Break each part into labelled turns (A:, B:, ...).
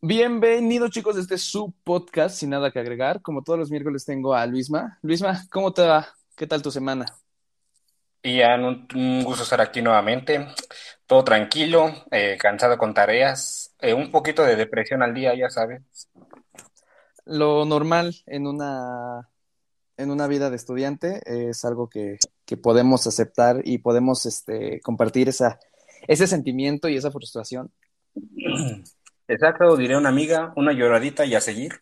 A: Bienvenidos chicos, este es su podcast sin nada que agregar. Como todos los miércoles tengo a Luisma. Luisma, ¿cómo te va? ¿Qué tal tu semana?
B: Ian, un, un gusto estar aquí nuevamente. Todo tranquilo, eh, cansado con tareas, eh, un poquito de depresión al día, ya sabes.
A: Lo normal en una, en una vida de estudiante es algo que, que podemos aceptar y podemos este, compartir esa, ese sentimiento y esa frustración.
B: Exacto, diré una amiga, una lloradita y a seguir.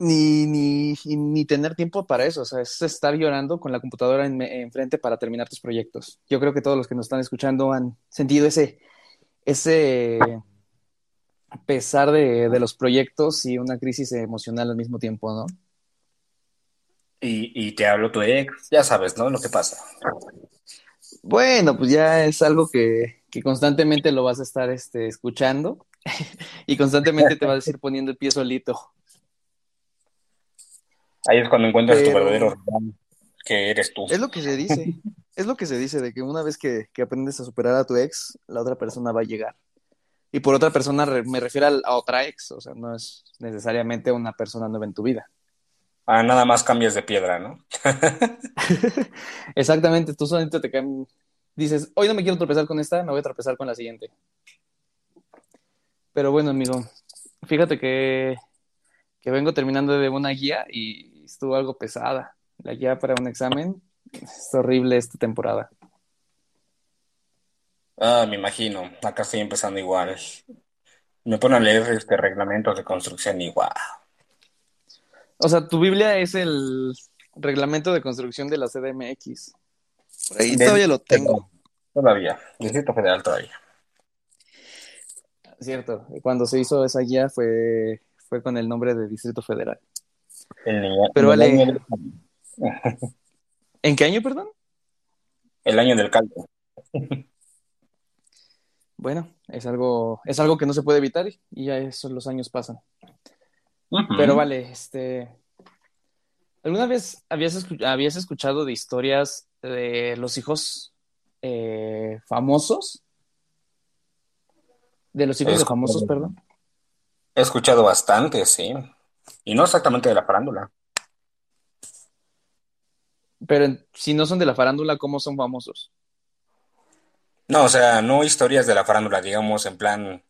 A: Ni, ni, ni tener tiempo para eso, o sea, es estar llorando con la computadora en- enfrente para terminar tus proyectos. Yo creo que todos los que nos están escuchando han sentido ese, ese pesar de, de los proyectos y una crisis emocional al mismo tiempo, ¿no?
B: Y, y te hablo tu ex, ya sabes, ¿no? Lo que pasa.
A: Bueno, pues ya es algo que, que constantemente lo vas a estar este, escuchando y constantemente te vas a ir poniendo el pie solito.
B: Ahí es cuando encuentras tu verdadero que eres tú.
A: es lo que se dice, es lo que se dice de que una vez que, que aprendes a superar a tu ex, la otra persona va a llegar. Y por otra persona re- me refiero a otra ex, o sea, no es necesariamente una persona nueva en tu vida.
B: Ah, nada más cambias de piedra, ¿no?
A: Exactamente, tú solito te dices, hoy no me quiero tropezar con esta, me voy a tropezar con la siguiente. Pero bueno, amigo, fíjate que, que vengo terminando de una guía y estuvo algo pesada. La guía para un examen es horrible esta temporada.
B: Ah, me imagino. Acá estoy empezando igual. Me ponen a leer este reglamentos de construcción igual.
A: O sea, tu Biblia es el reglamento de construcción de la CDMX. Por ahí
B: Del,
A: todavía lo tengo,
B: todavía, Distrito Federal todavía.
A: cierto. Cuando se hizo esa guía fue, fue con el nombre de Distrito Federal.
B: El,
A: Pero
B: año
A: vale,
B: del,
A: ¿en qué año, perdón?
B: el año del caldo.
A: Bueno, es algo, es algo que no se puede evitar y ya eso, los años pasan. Pero vale, este, ¿alguna vez habías escuchado de historias de los hijos eh, famosos? De los hijos de famosos, perdón.
B: he escuchado bastante, sí. Y no exactamente de la farándula.
A: Pero si no son de la farándula, ¿cómo son famosos?
B: No, o sea, no historias de la farándula, digamos, en plan,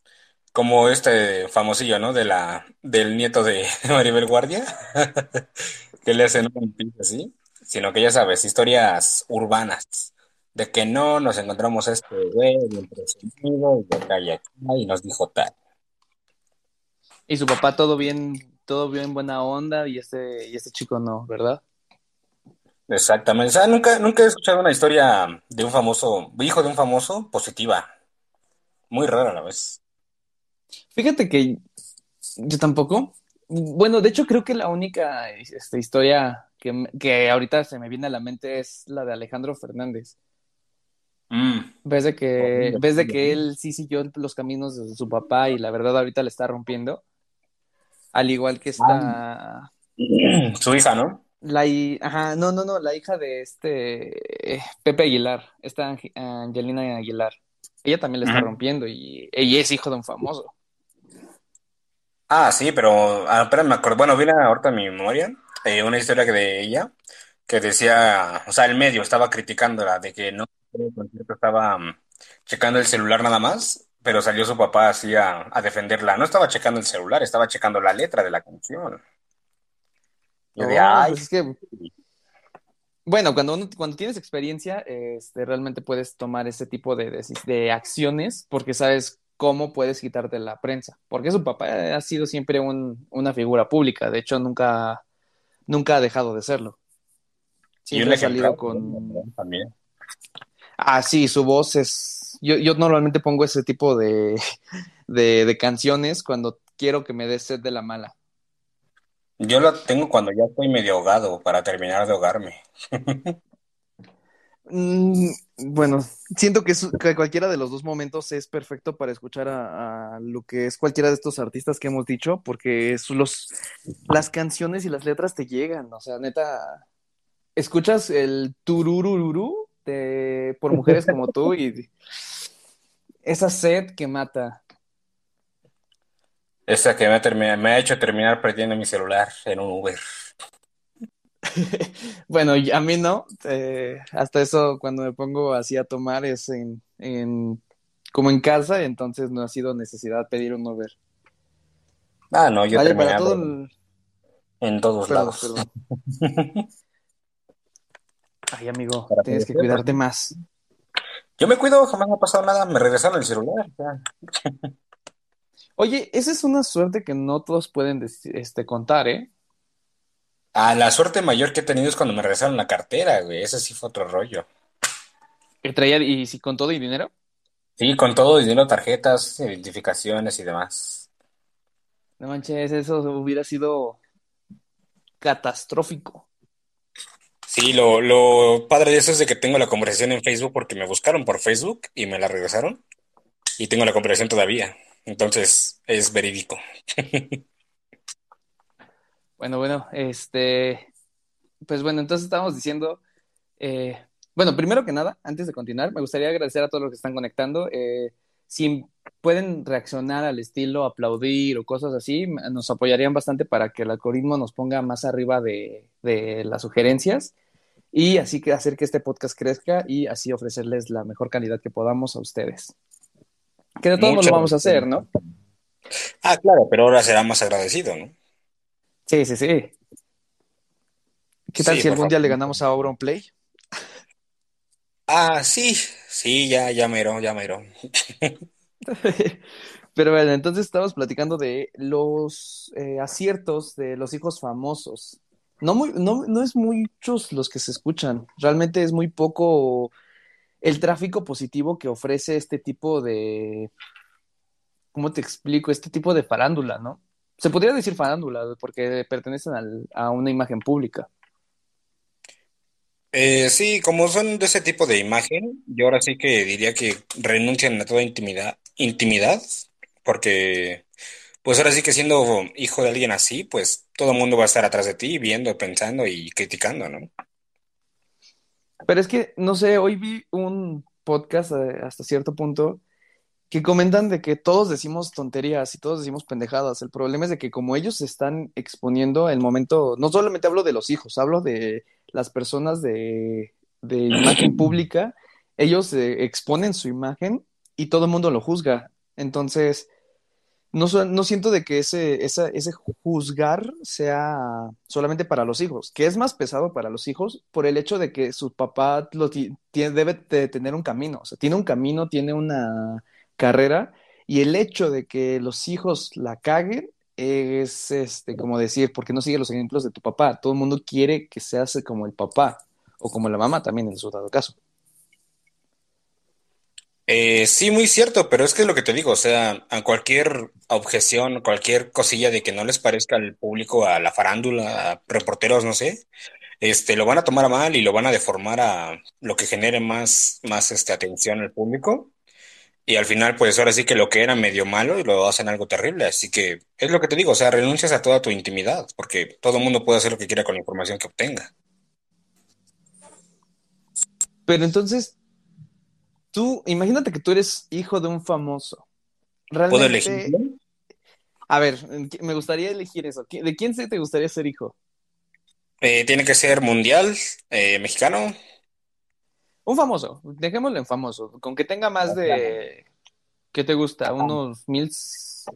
B: como este famosillo, ¿no? De la, del nieto de Maribel Guardia, que le hacen un piso así, sino que ya sabes, historias urbanas, de que no nos encontramos este güey y acá y acá, y nos dijo tal.
A: Y su papá todo bien, todo bien buena onda y este, y este chico no, ¿verdad?
B: Exactamente. O sea, nunca, nunca he escuchado una historia de un famoso, hijo de un famoso, positiva. Muy rara a la vez.
A: Fíjate que yo tampoco. Bueno, de hecho creo que la única este, historia que, que ahorita se me viene a la mente es la de Alejandro Fernández.
B: Mm,
A: Ves de que, ves de que él sí siguió los caminos de su papá y la verdad ahorita le está rompiendo. Al igual que está
B: su hija, ¿no?
A: la hi- ajá, no, no, no, la hija de este eh, Pepe Aguilar, esta Ange- Angelina Aguilar. Ella también le está rompiendo y ella es hijo de un famoso.
B: Ah, sí, pero ah, espérame, me acuerdo. Bueno, viene ahorita a mi memoria eh, una historia que de ella que decía, o sea, el medio estaba criticándola de que no en el concierto estaba mm, checando el celular nada más, pero salió su papá así a, a defenderla. No estaba checando el celular, estaba checando la letra de la canción. Yo de,
A: Oh,
B: ay,
A: pues es que Bueno, cuando uno, cuando tienes experiencia, este, realmente puedes tomar ese tipo de, deci- de acciones porque sabes cómo puedes quitarte la prensa. Porque su papá ha sido siempre un- una figura pública. De hecho, nunca, nunca ha dejado de serlo. Siempre ha salido con...
B: también.
A: Ah, sí, su voz es... Yo, yo normalmente pongo ese tipo de, de, de canciones cuando quiero que me dé sed de la mala.
B: Yo la tengo cuando ya estoy medio ahogado para terminar de ahogarme.
A: Mm, bueno, siento que, cualquiera de los dos momentos es perfecto para escuchar a, lo que es cualquiera de estos artistas que hemos dicho, porque los, las canciones y las letras te llegan, o sea, neta, escuchas el tururururu de por mujeres como tú y esa sed que mata.
B: Esa que me ha, me ha hecho terminar perdiendo mi celular en un Uber.
A: Bueno, a mí no. eh, hasta eso, cuando me pongo así a tomar, es en, en, como en casa, entonces no ha sido necesidad pedir un Uber.
B: Ah, no, yo he
A: Vaya, para todo el...
B: en todos
A: Perdón,
B: lados.
A: perdón. Ay, amigo,
B: Para
A: tienes que cuidarte más.
B: Yo me cuido, jamás me ha pasado nada, me regresaron el celular.
A: Oye, esa es una suerte que no todos pueden este, contar, ¿eh?
B: Ah, la suerte mayor que he tenido es cuando me regresaron la cartera, güey. Ese sí fue otro rollo.
A: Que traía, y si con todo y dinero.
B: Sí, con todo, dinero, tarjetas, identificaciones y demás.
A: No manches, eso hubiera sido catastrófico.
B: Sí, lo, lo padre de eso es de que tengo la conversación en Facebook porque me buscaron por Facebook y me la regresaron. Y tengo la conversación todavía. Entonces, es verídico.
A: Bueno, bueno, este, pues bueno, entonces estábamos diciendo, eh, bueno, primero que nada, antes de continuar, me gustaría agradecer a todos los que están conectando. eh, si pueden reaccionar al estilo, aplaudir o cosas así, nos apoyarían bastante para que el algoritmo nos ponga más arriba de, de las sugerencias y así que hacer que este podcast crezca y así ofrecerles la mejor calidad que podamos a ustedes. Que de todos modos lo vamos a hacer. ¿no?
B: Ah, claro, pero ahora será más agradecido, ¿no?
A: Sí, sí, sí. ¿Qué tal
B: Sí,
A: si algún día le ganamos a Auronplay?
B: Ah, sí, sí, ya, ya mero, ya mero.
A: Pero bueno, entonces estamos platicando de los eh, aciertos de los hijos famosos. No, muy, no, no es muchos los que se escuchan, realmente es muy poco el tráfico positivo que ofrece este tipo de, ¿cómo te explico? Este tipo de farándula, ¿no? Se podría decir farándula porque pertenecen al- a una imagen pública.
B: Eh, sí, como son de ese tipo de imagen, yo ahora sí que diría que renuncian a toda intimidad, intimidad, porque pues ahora sí que siendo hijo de alguien así, pues todo el mundo va a estar atrás de ti, viendo, pensando y criticando, ¿no?
A: Pero es que, no sé, hoy vi un podcast eh, hasta cierto punto que comentan de que todos decimos tonterías y todos decimos pendejadas. El problema es de que como ellos se están exponiendo el momento, no solamente hablo de los hijos, hablo de las personas de, de imagen pública, ellos eh, exponen su imagen y todo el mundo lo juzga. Entonces, no, no siento de que ese, esa- ese juzgar sea solamente para los hijos, que es más pesado para los hijos por el hecho de que su papá lo debe de tener un camino, o sea, tiene un camino, tiene una carrera, y el hecho de que los hijos la caguen es, este, como decir, ¿por qué no sigue los ejemplos de tu papá? Todo el mundo quiere que seas como el papá, o como la mamá también en su dado caso.
B: Eh, sí, muy cierto, pero es que es lo que te digo, o sea, a cualquier objeción, cualquier cosilla de que no les parezca al público, a la farándula, a reporteros, no sé, este, lo van a tomar a mal y lo van a deformar a lo que genere más, más este, atención al público. Y al final, pues ahora sí que lo que era medio malo y lo hacen algo terrible. Así que es lo que te digo, o sea, renuncias a toda tu intimidad, porque todo el mundo puede hacer lo que quiera con la información que obtenga.
A: Pero entonces, tú, imagínate que tú eres hijo de un famoso.
B: ¿Puedo elegir?
A: A ver, me gustaría elegir eso. ¿Qui- ¿De quién se te gustaría ser hijo?
B: Eh, tiene que ser mundial, eh, mexicano.
A: Un famoso, dejémoslo en famoso, con que tenga más de, ¿qué te gusta? ¿Unos mil,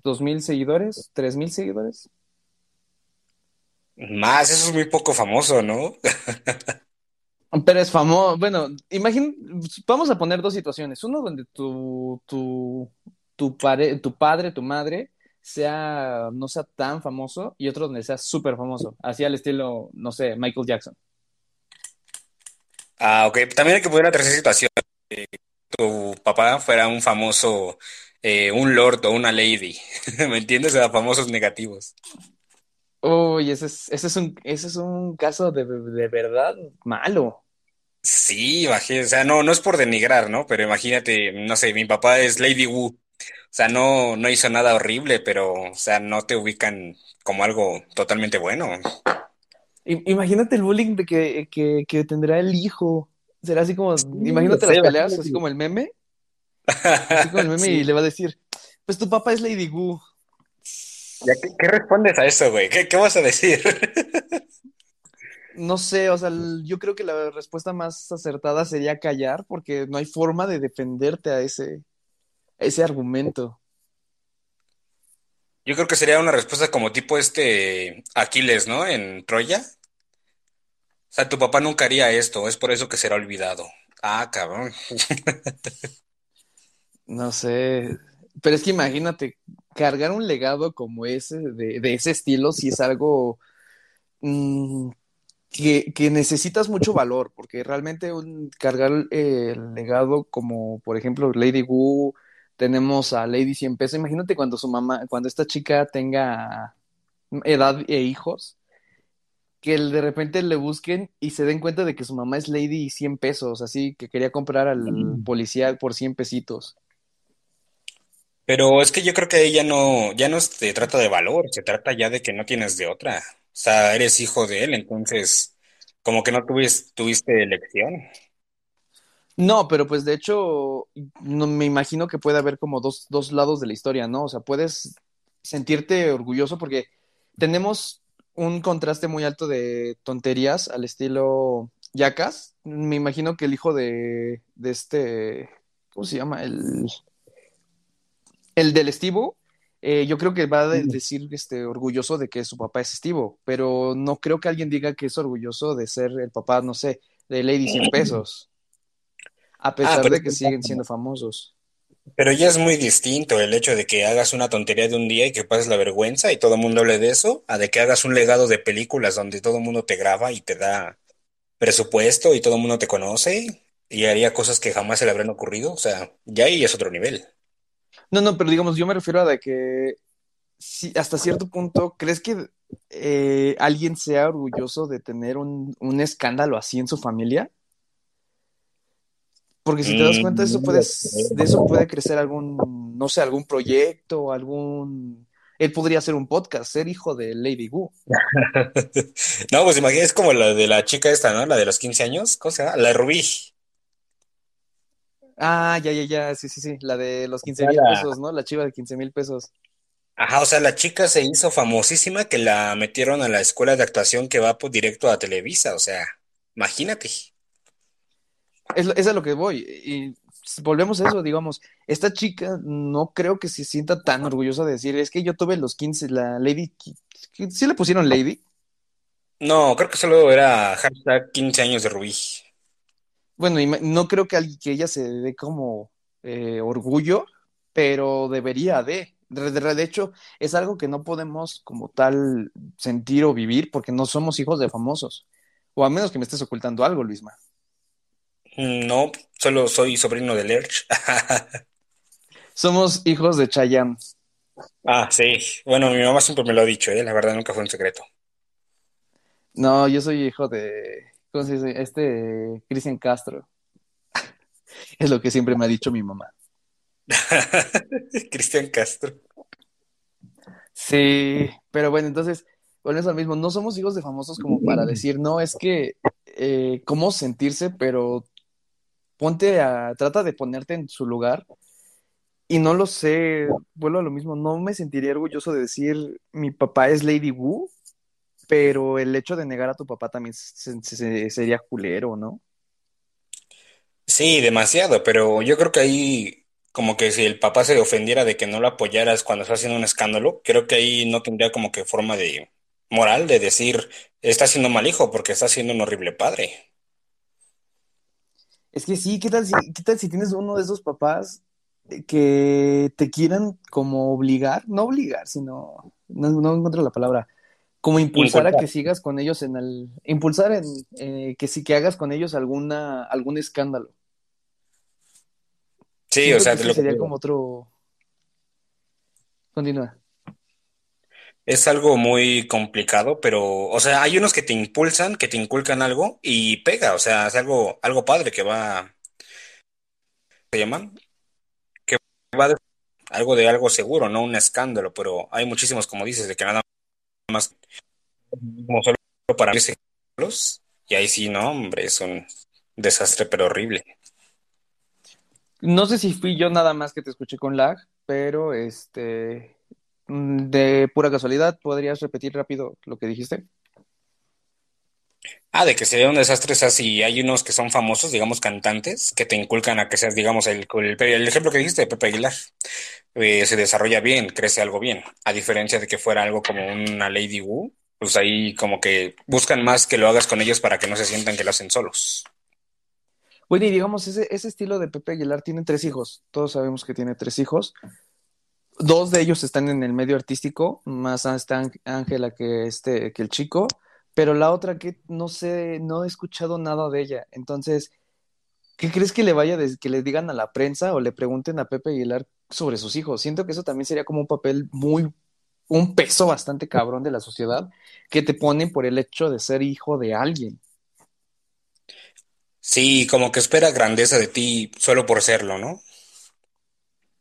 A: dos mil seguidores? ¿Tres mil seguidores?
B: Más, eso es muy poco famoso, ¿no?
A: Pero es famoso, bueno, imagín, vamos a poner dos situaciones. Uno donde tu, tu, tu, pare- tu padre, tu madre, sea, no sea tan famoso, y otro donde sea súper famoso, así al estilo, no sé, Michael Jackson.
B: Ah, ok. También hay que poner la tercera situación. Tu papá fuera un famoso, eh, un lord o una lady. ¿Me entiendes? O sea, famosos negativos.
A: Uy, ese es, ese es un, ese es un caso de, de verdad malo.
B: Sí, imagínate. O sea, no, no es por denigrar, ¿no? Pero imagínate, no sé, mi papá es Lady Wu. O sea, no, no hizo nada horrible, pero, o sea, no te ubican como algo totalmente bueno.
A: Imagínate el bullying de que, que, que tendrá el hijo. Será así como,
B: Sí,
A: imagínate las peleas, así como el meme, así como el meme, y le va a decir, pues tu papá es Lady.
B: ¿Ya qué, qué respondes a eso, güey? ¿Qué, qué vas a decir?
A: No sé, o sea, yo creo que la respuesta más acertada sería callar, porque no hay forma de defenderte a ese, a ese argumento.
B: Yo creo que sería una respuesta como tipo este Aquiles, ¿no? En Troya. O sea, tu papá nunca haría esto, es por eso que será olvidado. Ah, cabrón.
A: No sé, pero es que imagínate, cargar un legado como ese, de, de ese estilo, si es algo mm, que, necesitas mucho valor, porque realmente un, cargar el legado como, por ejemplo, Lady Wu, tenemos a Lady Cien Pesos, imagínate cuando su mamá, cuando esta chica tenga edad e hijos, que de repente le busquen y se den cuenta de que su mamá es Lady Cien Pesos, así que quería comprar al policía por 100 pesitos.
B: Pero es que yo creo que ya no, ya no se trata de valor, se trata ya de que no tienes de otra. O sea, eres hijo de él, entonces como que no tuviste, tuviste elección.
A: No, pero pues de hecho, no, me imagino que puede haber como dos, dos lados de la historia, ¿no? O sea, puedes sentirte orgulloso porque tenemos un contraste muy alto de tonterías al estilo Yacas. Me imagino que el hijo de, de este, ¿cómo se llama? El, el del Estivo, eh, yo creo que va a de- decir este, orgulloso de que su papá es Estivo, pero no creo que alguien diga que es orgulloso de ser el papá, no sé, de Lady Cien Pesos, a
B: Ah,
A: pesar de que siguen siendo famosos.
B: pero ya es muy distinto el hecho de que hagas una tontería de un día y que pases la vergüenza y todo el mundo hable de eso, a de que hagas un legado de películas donde todo el mundo te graba y te da presupuesto y todo el mundo te conoce y haría cosas que jamás se le habrían ocurrido. O sea, ya ahí es otro nivel.
A: No, no, pero digamos, yo me refiero a de que si hasta cierto punto, ¿crees que eh, alguien sea orgulloso de tener un, un escándalo así en su familia? Porque si te das cuenta, eso
B: no
A: puede,
B: lo creo.
A: de eso puede crecer algún, no sé, algún proyecto, algún... Él podría hacer un podcast, ser hijo de Lady Wu.
B: No, pues imagínate, es como la de la chica esta, ¿no? La de los 15 años, ¿cómo se llama? La de Rubí.
A: Ah, ya, ya, ya, sí, sí, sí, la de los
B: O
A: 15
B: sea,
A: mil pesos, ¿no? La chiva de 15 mil pesos.
B: ajá, o sea, la chica se hizo famosísima que la metieron a la escuela de actuación que va pues, directo a Televisa, o sea, imagínate.
A: Es, es a lo que voy. Y volvemos a eso, digamos, esta chica no creo que se sienta tan orgullosa de decir, es que yo tuve los 15 la Lady, ¿sí le pusieron Lady?
B: No, creo que solo era hashtag 15 años de Rubí.
A: Bueno, y no creo que, alguien- que ella se dé como eh, orgullo, pero debería de. De, de- de hecho, es algo que no podemos como tal sentir o vivir porque no somos hijos de famosos. O a menos que me estés ocultando algo, Luisma.
B: No, solo soy sobrino de Lerch.
A: Somos hijos de Chayanne.
B: Ah, sí. Bueno, mi mamá siempre me lo ha dicho, ¿eh? La verdad nunca fue un secreto.
A: No, yo soy hijo de, ¿cómo se dice? Este, Cristian Castro. Es lo que siempre me ha dicho mi mamá.
B: Cristian Castro.
A: Sí, pero bueno, entonces, volvemos al mismo. No somos hijos de famosos como para decir, no, es que, eh, cómo sentirse, pero ponte a, trata de ponerte en su lugar. Y no lo sé, vuelvo a lo mismo, no me sentiría orgulloso de decir, mi papá es Lady Wu, pero el hecho de negar a tu papá también se- se- se- sería culero, ¿no?
B: Sí, demasiado, pero yo creo que ahí, como que si el papá se ofendiera de que no lo apoyaras cuando está haciendo un escándalo, creo que ahí no tendría como que forma de moral de decir, está siendo mal hijo porque está siendo un horrible padre.
A: Es que sí, ¿qué tal si, qué tal si tienes uno de esos papás que te quieran como obligar, no obligar, sino, no, no encuentro la palabra, como impulsar a que sigas con ellos en el, impulsar en eh, que sí que hagas con ellos alguna, algún escándalo.
B: Sí, o
A: Siento
B: sea, lo
A: sería como otro, continúa.
B: Es algo muy complicado, pero, o sea, hay unos que te impulsan, que te inculcan algo y pega, o sea, es algo, algo padre que va, ¿se llaman? Que va de algo de algo seguro, no un escándalo, pero hay muchísimos, como dices, de que nada más como solo para irse y ahí sí, no, hombre, es un desastre, pero horrible.
A: No sé si fui yo nada más que te escuché con lag, pero este, de pura casualidad, ¿podrías repetir rápido lo que dijiste?
B: Ah, de que sería un desastre, o sea, si hay unos que son famosos, digamos, cantantes, que te inculcan a que seas, digamos, el, el, el ejemplo que dijiste de Pepe Aguilar, eh, se desarrolla bien, crece algo bien, a diferencia de que fuera algo como una Lady Wu, pues ahí como que buscan más que lo hagas con ellos para que no se sientan que lo hacen solos.
A: Bueno, y digamos, ese, ese estilo de Pepe Aguilar tiene tres hijos, todos sabemos que tiene tres hijos, dos de ellos están en el medio artístico, más está Ángela que, este, que el chico, pero la otra que no sé, no he escuchado nada de ella. Entonces, ¿qué crees que le vaya, de, que le digan a la prensa o le pregunten a Pepe Aguilar sobre sus hijos? Siento que eso también sería como un papel muy, un peso bastante cabrón de la sociedad que te ponen por el hecho de ser hijo de alguien.
B: Sí, como que espera grandeza de ti solo por serlo, ¿no?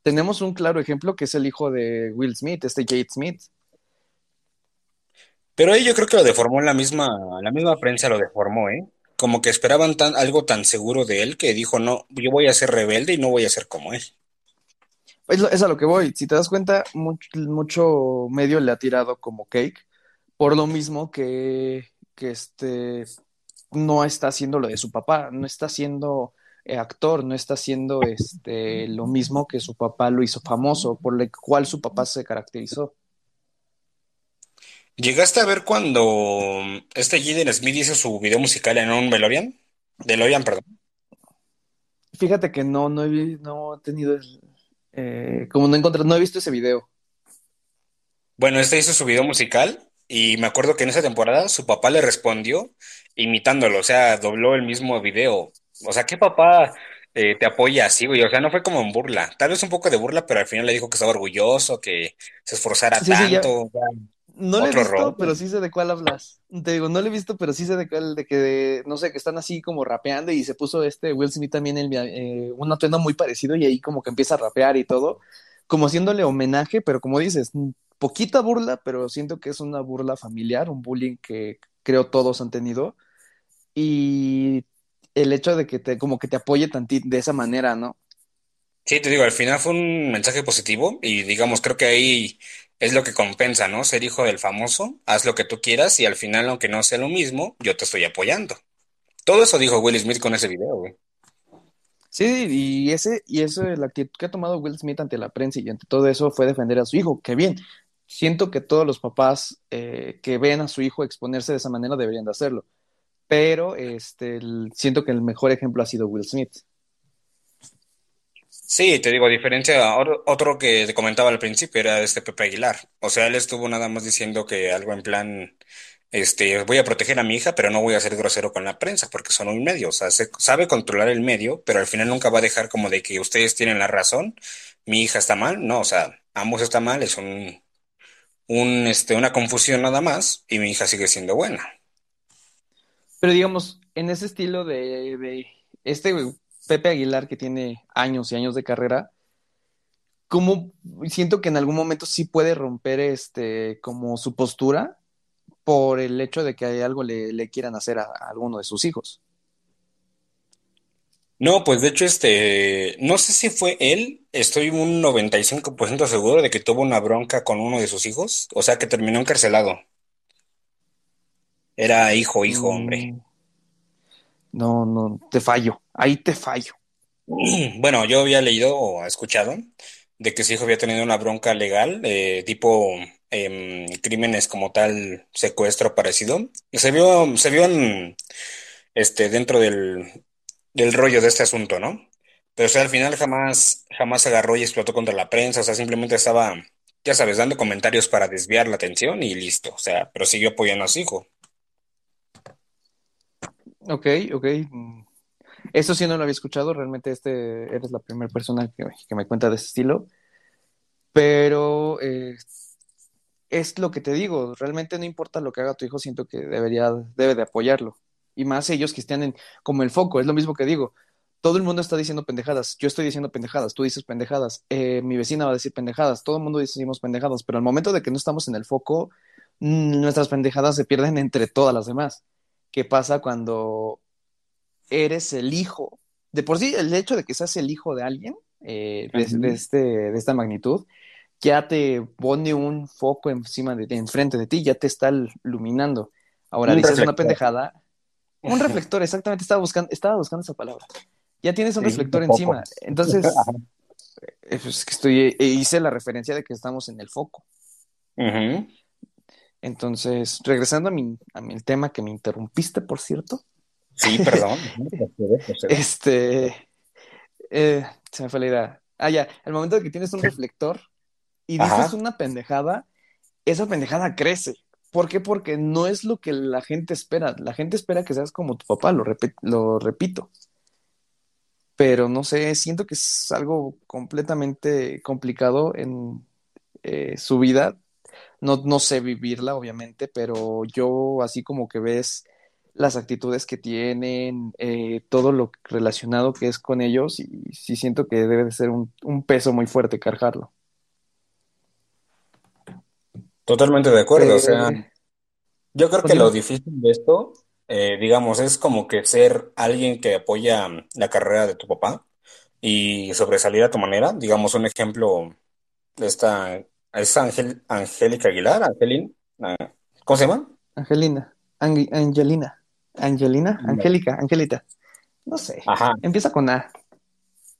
A: Tenemos un claro ejemplo que es el hijo de Will Smith, este Jade Smith.
B: Pero ahí yo creo que lo deformó la misma, la misma prensa lo deformó, ¿eh? Como que esperaban tan, algo tan seguro de él que dijo, no, yo voy a ser rebelde y no voy a ser como él.
A: Es, es a lo que voy. Si te das cuenta, mucho, mucho, medio le ha tirado como cake, por lo mismo que, que este no está haciendo lo de su papá, no está haciendo actor, no está haciendo este lo mismo que su papá lo hizo famoso, por lo cual su papá se caracterizó.
B: ¿Llegaste a ver cuando este Jaden Smith hizo su video musical en un DeLorean? DeLorean, perdón.
A: Fíjate que no, no he, no he tenido, eh, como no he encontrado, no he visto ese video.
B: Bueno, este hizo su video musical y me acuerdo que en esa temporada su papá le respondió imitándolo, o sea, dobló el mismo video. O sea, ¿qué papá eh, te apoya así, güey? O sea, no fue como en burla, tal vez un poco de burla, pero al final le dijo que estaba orgulloso, que se esforzara
A: Sí, sí, ya.
B: tanto.
A: No lo he visto, pero sí sé de cuál hablas. Te digo, no lo he visto, pero sí sé de cuál, de que, de- no sé, que están así como rapeando y se puso este Will Smith también el, eh, un atuendo muy parecido y ahí como que empieza a rapear y todo, como haciéndole homenaje, pero como dices, poquita burla, pero siento que es una burla familiar, un bullying que creo todos han tenido y el hecho de que te, como que te apoye tantito de esa manera, ¿no?
B: Sí, te digo, al final fue un mensaje positivo y digamos, creo que ahí es lo que compensa, ¿no? Ser hijo del famoso, haz lo que tú quieras y al final, aunque no sea lo mismo, yo te estoy apoyando. Todo eso dijo Will Smith con ese video, güey.
A: Sí, y ese, y eso, la actitud que ha tomado Will Smith ante la prensa y ante todo eso fue defender a su hijo, que bien, siento que todos los papás eh, que ven a su hijo exponerse de esa manera deberían de hacerlo, pero este, siento que el mejor ejemplo ha sido Will Smith.
B: Sí, te digo, a diferencia, otro, que te comentaba al principio era este Pepe Aguilar. O sea, él estuvo nada más diciendo que algo en plan, este, voy a proteger a mi hija, pero no voy a ser grosero con la prensa porque son un medio. O sea, se- sabe controlar el medio, pero al final nunca va a dejar como de que ustedes tienen la razón, mi hija está mal. No, o sea, ambos están mal, es un, un, este, una confusión nada más y mi hija sigue siendo buena.
A: Pero digamos, en ese estilo de, este Pepe Aguilar que tiene años y años de carrera, como siento que en algún momento sí puede romper este como su postura por el hecho de que hay algo le, le quieran hacer a, a alguno de sus hijos.
B: No, pues de hecho, este, no sé si fue él, estoy un 95% seguro de que tuvo una bronca con uno de sus hijos, o sea que terminó encarcelado. Era hijo, hijo, hombre.
A: Mm, no, no, te fallo, ahí te fallo.
B: Bueno, yo había leído o escuchado de que su hijo había tenido una bronca legal, eh, tipo em, crímenes como tal, secuestro parecido. Se vio, se vio en, este, dentro del, del rollo de este asunto, ¿no? Pero o sea, al final jamás, jamás agarró y explotó contra la prensa, o sea, simplemente estaba, ya sabes, dando comentarios para desviar la atención y listo, o sea, pero siguió apoyando a su hijo.
A: Ok, ok. Eso sí no lo había escuchado, realmente este eres la primera persona que, que me cuenta de ese estilo, pero eh, es lo que te digo, realmente no importa lo que haga tu hijo, siento que debería, debe de apoyarlo. Y más ellos que estén en, como el foco, es lo mismo que digo. Todo el mundo está diciendo pendejadas, yo estoy diciendo pendejadas, tú dices pendejadas, eh, mi vecina va a decir pendejadas, todo el mundo decimos pendejadas, pero al momento de que no estamos en el foco, mm, nuestras pendejadas se pierden entre todas las demás. ¿Qué pasa cuando eres el hijo? De por sí, el hecho de que seas el hijo de alguien eh, de, este, de esta magnitud ya te pone un foco encima de, de enfrente de ti, ya te está iluminando. Ahora
B: Un
A: dices una pendejada. Un reflector, exactamente, estaba buscando, estaba buscando esa palabra. Ya tienes un
B: Sí,
A: reflector encima. Entonces, eh, pues, que estoy, e hice la referencia de que estamos en el foco.
B: Ujú.
A: Entonces, regresando a mi, a mi tema que me interrumpiste, por cierto,
B: Sí, perdón.
A: Este, eh, se me fue la idea. Ah, ya, al momento de que tienes un reflector y dices
B: Ajá.
A: una pendejada, esa pendejada crece. ¿Por qué? Porque no es lo que la gente espera. La gente espera que seas como tu papá, lo repito. Pero no sé, siento que es algo completamente complicado en eh, su vida. No, no sé vivirla, obviamente, pero yo así como que ves las actitudes que tienen, eh, todo lo relacionado que es con ellos, y sí siento que debe de ser un, un peso muy fuerte cargarlo.
B: Totalmente de acuerdo. O sea,
A: Eh,
B: yo creo que
A: continúa.
B: lo difícil de esto, eh, digamos, es como que ser alguien que apoya la carrera de tu papá y sobresalir a tu manera. Digamos, un ejemplo de esta, es Angel, Angélica Aguilar, Angelin, ah, ¿cómo se llama?
A: Angelina, Angi- Angelina, Angelina. Angélica, Angelita, no sé,
B: Ajá.
A: empieza con A.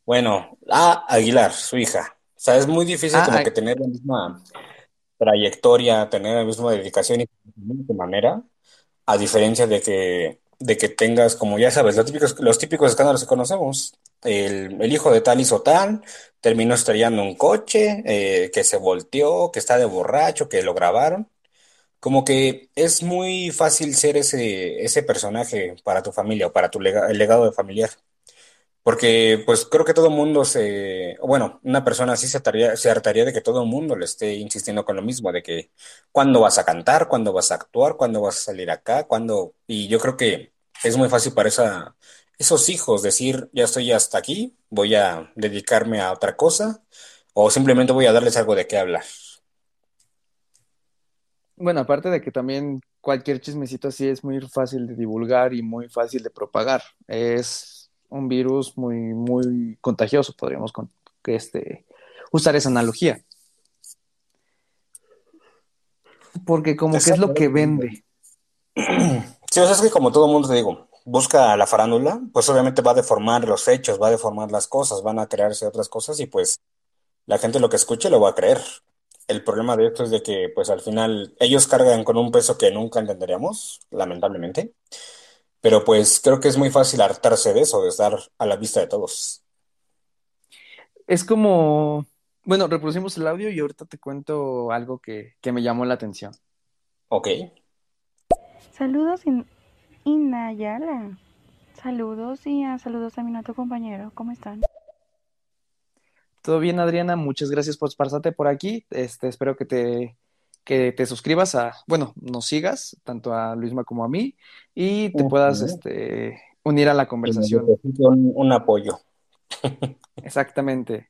B: Bueno, a Aguilar, su hija. O sea, es muy difícil
A: Ah,
B: como que tener la misma trayectoria, tener la misma dedicación y de manera, a diferencia de que, de que tengas, como ya sabes, los típicos, los típicos escándalos que conocemos. El, el hijo de tal hizo tal, terminó estrellando un coche, eh, que se volteó, que está de borracho, que lo grabaron. Como que es muy fácil ser ese, ese personaje para tu familia o para tu lega- el legado de familiar. Porque pues creo que todo el mundo se, bueno, una persona así se hartaría, se hartaría de que todo el mundo le esté insistiendo con lo mismo, de que cuándo vas a cantar, cuándo vas a actuar, cuándo vas a salir acá, cuándo... Y yo creo que es muy fácil para esa, esos hijos decir, ya estoy hasta aquí, voy a dedicarme a otra cosa, o simplemente voy a darles algo de qué hablar.
A: bueno, aparte de que también cualquier chismecito así es muy fácil de divulgar y muy fácil de propagar. Es un virus muy, muy contagioso, podríamos con- que este, usar esa analogía, porque como que es lo que vende.
B: Sí, o sea, es que como todo mundo te digo, busca la farándula, pues obviamente va a deformar los hechos, va a deformar las cosas, van a crearse otras cosas y pues la gente lo que escuche lo va a creer. El problema de esto es de que pues al final ellos cargan con un peso que nunca entenderíamos, lamentablemente, pero pues creo que es muy fácil hartarse de eso, de estar a la vista de todos.
A: Es como, bueno, reproducimos el audio y ahorita te cuento algo que, que me llamó la atención.
B: Ok,
C: Saludos Inayala. Saludos y ah, saludos también a tu compañero. ¿Cómo están?
A: Todo bien, Adriana, muchas gracias por pasarte por aquí. Este, espero que te, que te suscribas a, bueno, nos sigas, tanto a Luisma como a mí, y te puedas, este, unir a la conversación.
B: un, un apoyo.
A: Exactamente.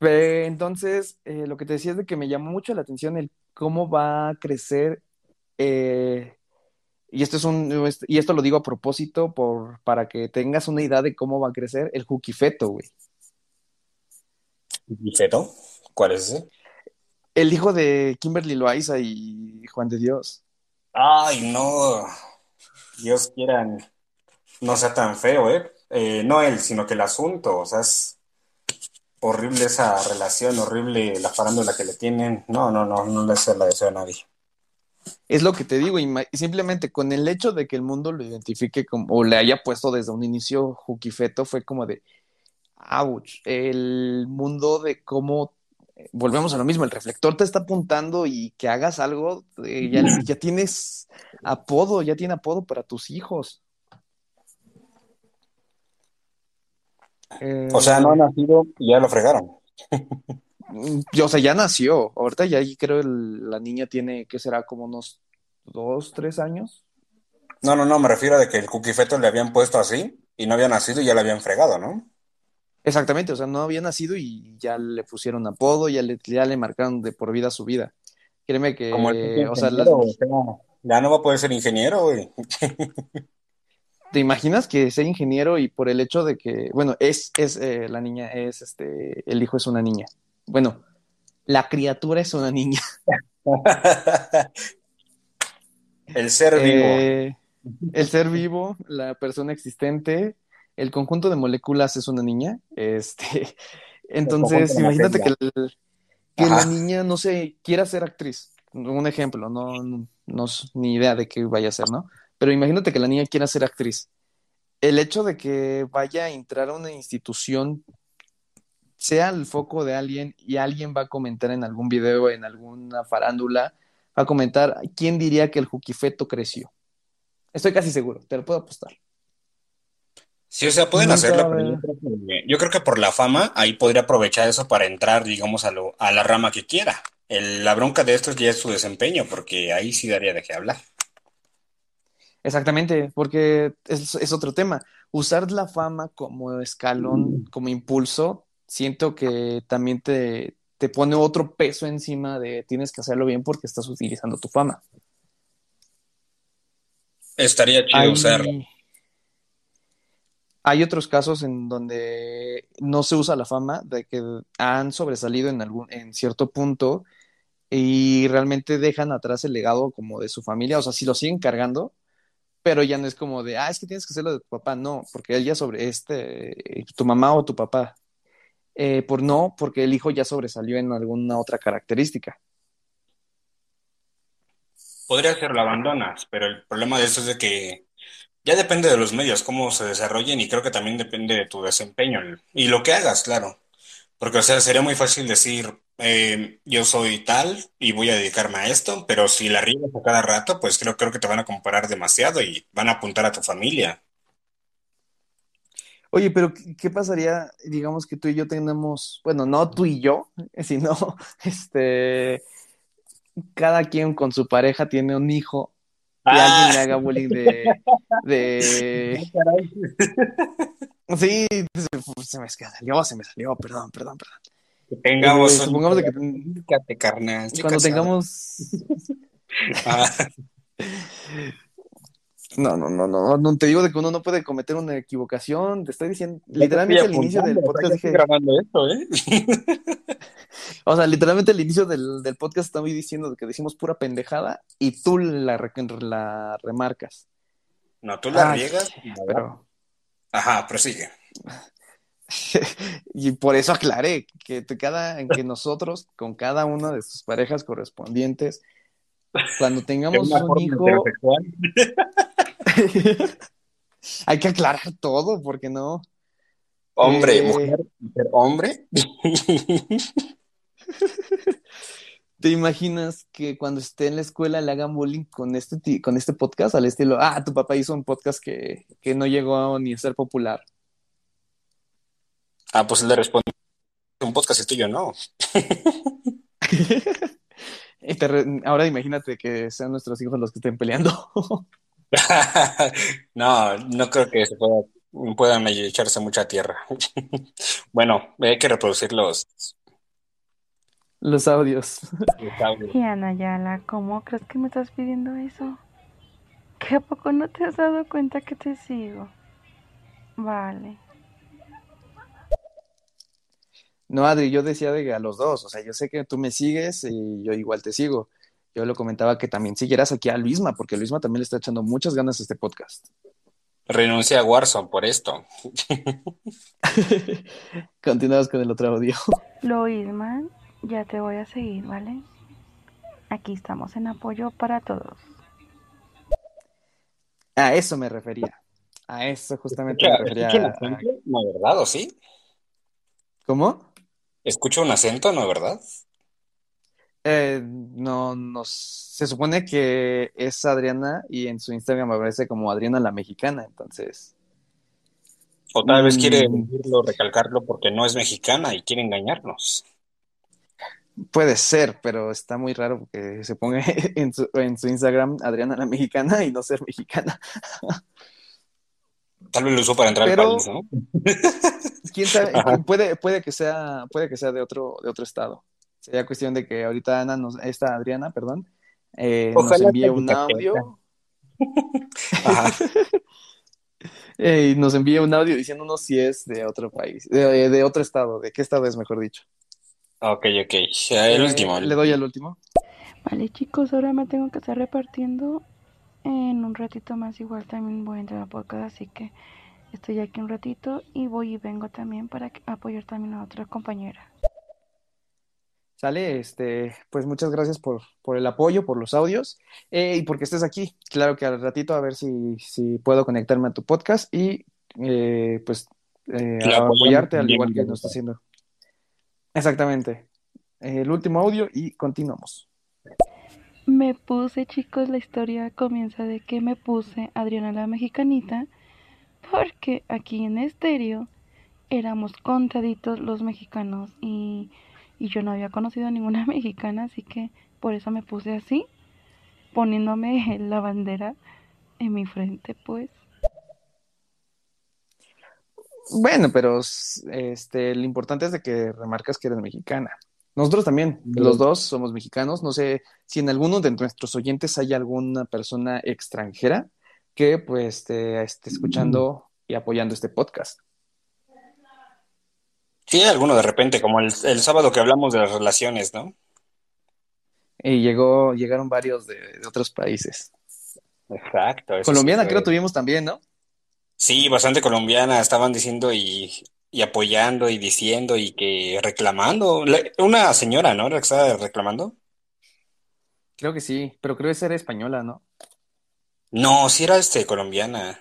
A: Entonces, eh, lo que te decía es de que me llamó mucho la atención el cómo va a crecer, eh, y esto es un, y esto lo digo a propósito por, para que tengas una idea de cómo va a crecer el Juquifeto, güey.
B: ¿Y Feto? ¿Cuál es ese?
A: El hijo de Kimberly Loaiza y Juan de Dios.
B: Ay, no, Dios quiera, no sea tan feo, ¿eh? Eh, no él, sino que el asunto, o sea, es horrible esa relación, horrible la farándula que le tienen. No, no, no, no le se la deseo a nadie.
A: Es lo que te digo, y simplemente con el hecho de que el mundo lo identifique como, o le haya puesto desde un inicio Juquifeto, fue como de, ouch, el mundo de cómo, volvemos a lo mismo, el reflector te está apuntando y que hagas algo, eh, ya, ya tienes apodo, ya tiene apodo para tus hijos.
B: Eh, o sea, no ha nacido y ya lo fregaron.
A: o sea, ya nació. Ahorita ya creo el, la niña tiene, ¿qué será? Como unos dos, tres años.
B: No, no, no, me refiero a de que el cuquifeto le habían puesto así y no había nacido y ya le habían fregado, ¿no?
A: Exactamente, o sea, no había nacido y ya le pusieron apodo, ya le, ya le marcaron de por vida su vida. Créeme que,
B: Como el
A: o sea,
B: las... o sea, ya no va a poder ser ingeniero, güey.
A: ¿Te imaginas que sea ingeniero y por el hecho de que, bueno, es, es eh, la niña, es este, el hijo es una niña. Bueno, la criatura es una niña.
B: El ser vivo.
A: Eh, el ser vivo, la persona existente, el conjunto de moléculas es una niña. Este, entonces, imagínate que,
B: materia.
A: el- que la niña, no sé, quiera ser actriz. Un ejemplo, no, no, no es ni idea de qué vaya a ser, ¿no? Pero imagínate que la niña quiera ser actriz. El hecho de que vaya a entrar a una institución, sea el foco de alguien y alguien va a comentar en algún video, en alguna farándula, va a comentar, ¿quién diría que el Juquifeto creció? Estoy casi seguro, te lo puedo apostar.
B: Sí, o sea, pueden hacerlo, pero yo creo que, yo creo que por la fama ahí podría aprovechar eso para entrar, digamos, a, lo, a la rama que quiera. El- la bronca de esto ya es su desempeño, porque ahí sí daría de qué hablar.
A: Exactamente, porque es, es otro tema. Usar la fama como escalón, como impulso, siento que también te, te pone otro peso encima de tienes que hacerlo bien porque estás utilizando tu fama.
B: Estaría chido
A: Hay,
B: usarlo.
A: hay otros casos en donde no se usa la fama, de que han sobresalido en algún, en cierto punto y realmente dejan atrás el legado como de su familia, o sea, si lo siguen cargando, pero ya no es como de, ah, es que tienes que hacerlo de tu papá, no, porque él ya sobre este, tu mamá o tu papá, Eh, por no, porque el hijo ya sobresalió en alguna otra característica.
B: Podría ser, lo abandonas, pero el problema de esto es de que ya depende de los medios, cómo se desarrollen, y creo que también depende de tu desempeño y lo que hagas, claro. Porque, o sea, sería muy fácil decir, eh, yo soy tal y voy a dedicarme a esto, pero si la riegas a cada rato, pues creo, creo que te van a comparar demasiado y van a apuntar a tu familia.
A: Oye, pero ¿qué pasaría, digamos que tú y yo tenemos, bueno, no tú y yo, sino este, cada quien con su pareja tiene un hijo y alguien le
B: Ah,
A: haga bullying de, de,
B: caray.
A: sí, se, se me salió, se me salió, perdón, perdón, perdón.
B: Que tengamos
A: Eh, supongamos de que
B: Ubícate, carnal,
A: cuando
B: casado.
A: tengamos,
B: Ah,
A: no, no, no, no, no, te digo de que uno no puede cometer una equivocación, te estoy diciendo,
B: ya
A: literalmente al inicio del podcast dije,
B: grabando esto, ¿eh?
A: O sea, literalmente al inicio del, del podcast estaba diciendo que decimos pura pendejada y tú la, la remarcas.
B: No, tú la
A: Ay,
B: riegas. y la agarras.
A: pero...
B: Ajá, prosigue.
A: Y por eso aclaré que, te cada, que nosotros, con cada una de sus parejas correspondientes, cuando tengamos un hijo, hay que aclarar todo, porque no.
B: Hombre,
A: Eh,
B: mujer, mujer, hombre.
A: ¿Te imaginas que cuando esté en la escuela le hagan bullying con este, con este podcast al estilo, ah, tu papá hizo un podcast que, que no llegó ni a ser popular?
B: Ah, pues él le responde, un podcast es tuyo, no.
A: Y te re- Ahora imagínate que sean nuestros hijos los que estén peleando.
B: No, no creo que se pueda, puedan echarse mucha tierra. Bueno, hay que reproducir los,
A: Los audios.
B: los audios.
C: Y Ana Yala, ¿cómo crees que me estás pidiendo eso? ¿Que a poco no te has dado cuenta que te sigo? Vale.
A: No, Adri, yo decía de a los dos. O sea, yo sé que tú me sigues y yo igual te sigo. Yo lo comentaba que también siguieras aquí a Luisma, porque Luisma también le está echando muchas ganas a este podcast.
B: Renuncia a Warzone por esto.
A: Continuamos con el otro audio.
C: Loisman, ya te voy a seguir, ¿vale? Aquí estamos en apoyo para todos.
A: A eso me refería. A eso justamente me refería.
B: ¿O sí?
A: ¿Cómo?
B: Escucho un acento, ¿no, verdad?
A: Eh, no, no, se supone que es Adriana y en su Instagram aparece como Adriana la mexicana, entonces.
B: O tal vez quiere
A: Mm.
B: decirlo, recalcarlo porque no es mexicana y quiere engañarnos.
A: Puede ser, pero está muy raro que se ponga en su, en su Instagram Adriana la mexicana y no ser mexicana.
B: Tal vez lo usó para entrar
A: Pero-
B: al país, ¿no?
A: Quién sabe, puede, puede que sea, puede que sea de otro, de otro estado. Sería cuestión de que ahorita Ana nos, esta Adriana, perdón, eh, nos envíe un audio.
B: Ajá.
A: eh, nos envíe un audio diciéndonos si es de otro país, de, de otro estado, de qué estado es, mejor dicho.
B: Ok, ok. El
A: Eh,
B: último.
A: Le doy al último.
C: Vale, chicos, ahora me tengo que estar repartiendo. En un ratito más igual también voy a entrar a podcast, así que estoy aquí un ratito y voy y vengo también para apoyar también a otra compañera.
A: Sale, este, pues muchas gracias por, por el apoyo, por los audios eh, y porque estés aquí. Claro que al ratito a ver si, si puedo conectarme a tu podcast y eh, pues eh, a apoyarte al igual que nos está haciendo. Exactamente. El último audio y continuamos.
C: Me puse, chicos, la historia comienza de que me puse Adriana la Mexicanita porque aquí en estéreo éramos contaditos los mexicanos y, y yo no había conocido a ninguna mexicana, así que por eso me puse así, poniéndome la bandera en mi frente, pues.
A: Bueno, pero este, lo importante es de que remarcas que eres mexicana. Nosotros también, los dos somos mexicanos. No sé si en alguno de nuestros oyentes hay alguna persona extranjera que pues te esté escuchando y apoyando este podcast.
B: Sí, alguno de repente, como el, el sábado que hablamos de las relaciones, ¿no?
A: Y llegó, llegaron varios de, de otros países.
B: Exacto.
A: Colombiana
B: sí
A: creo tuvimos también, ¿no?
B: Sí, bastante colombiana, estaban diciendo y, y apoyando y diciendo y que reclamando. Le- Una señora, ¿no? La que estaba reclamando.
A: Creo que sí, pero creo que esa era española, ¿no?
B: No, sí era este colombiana.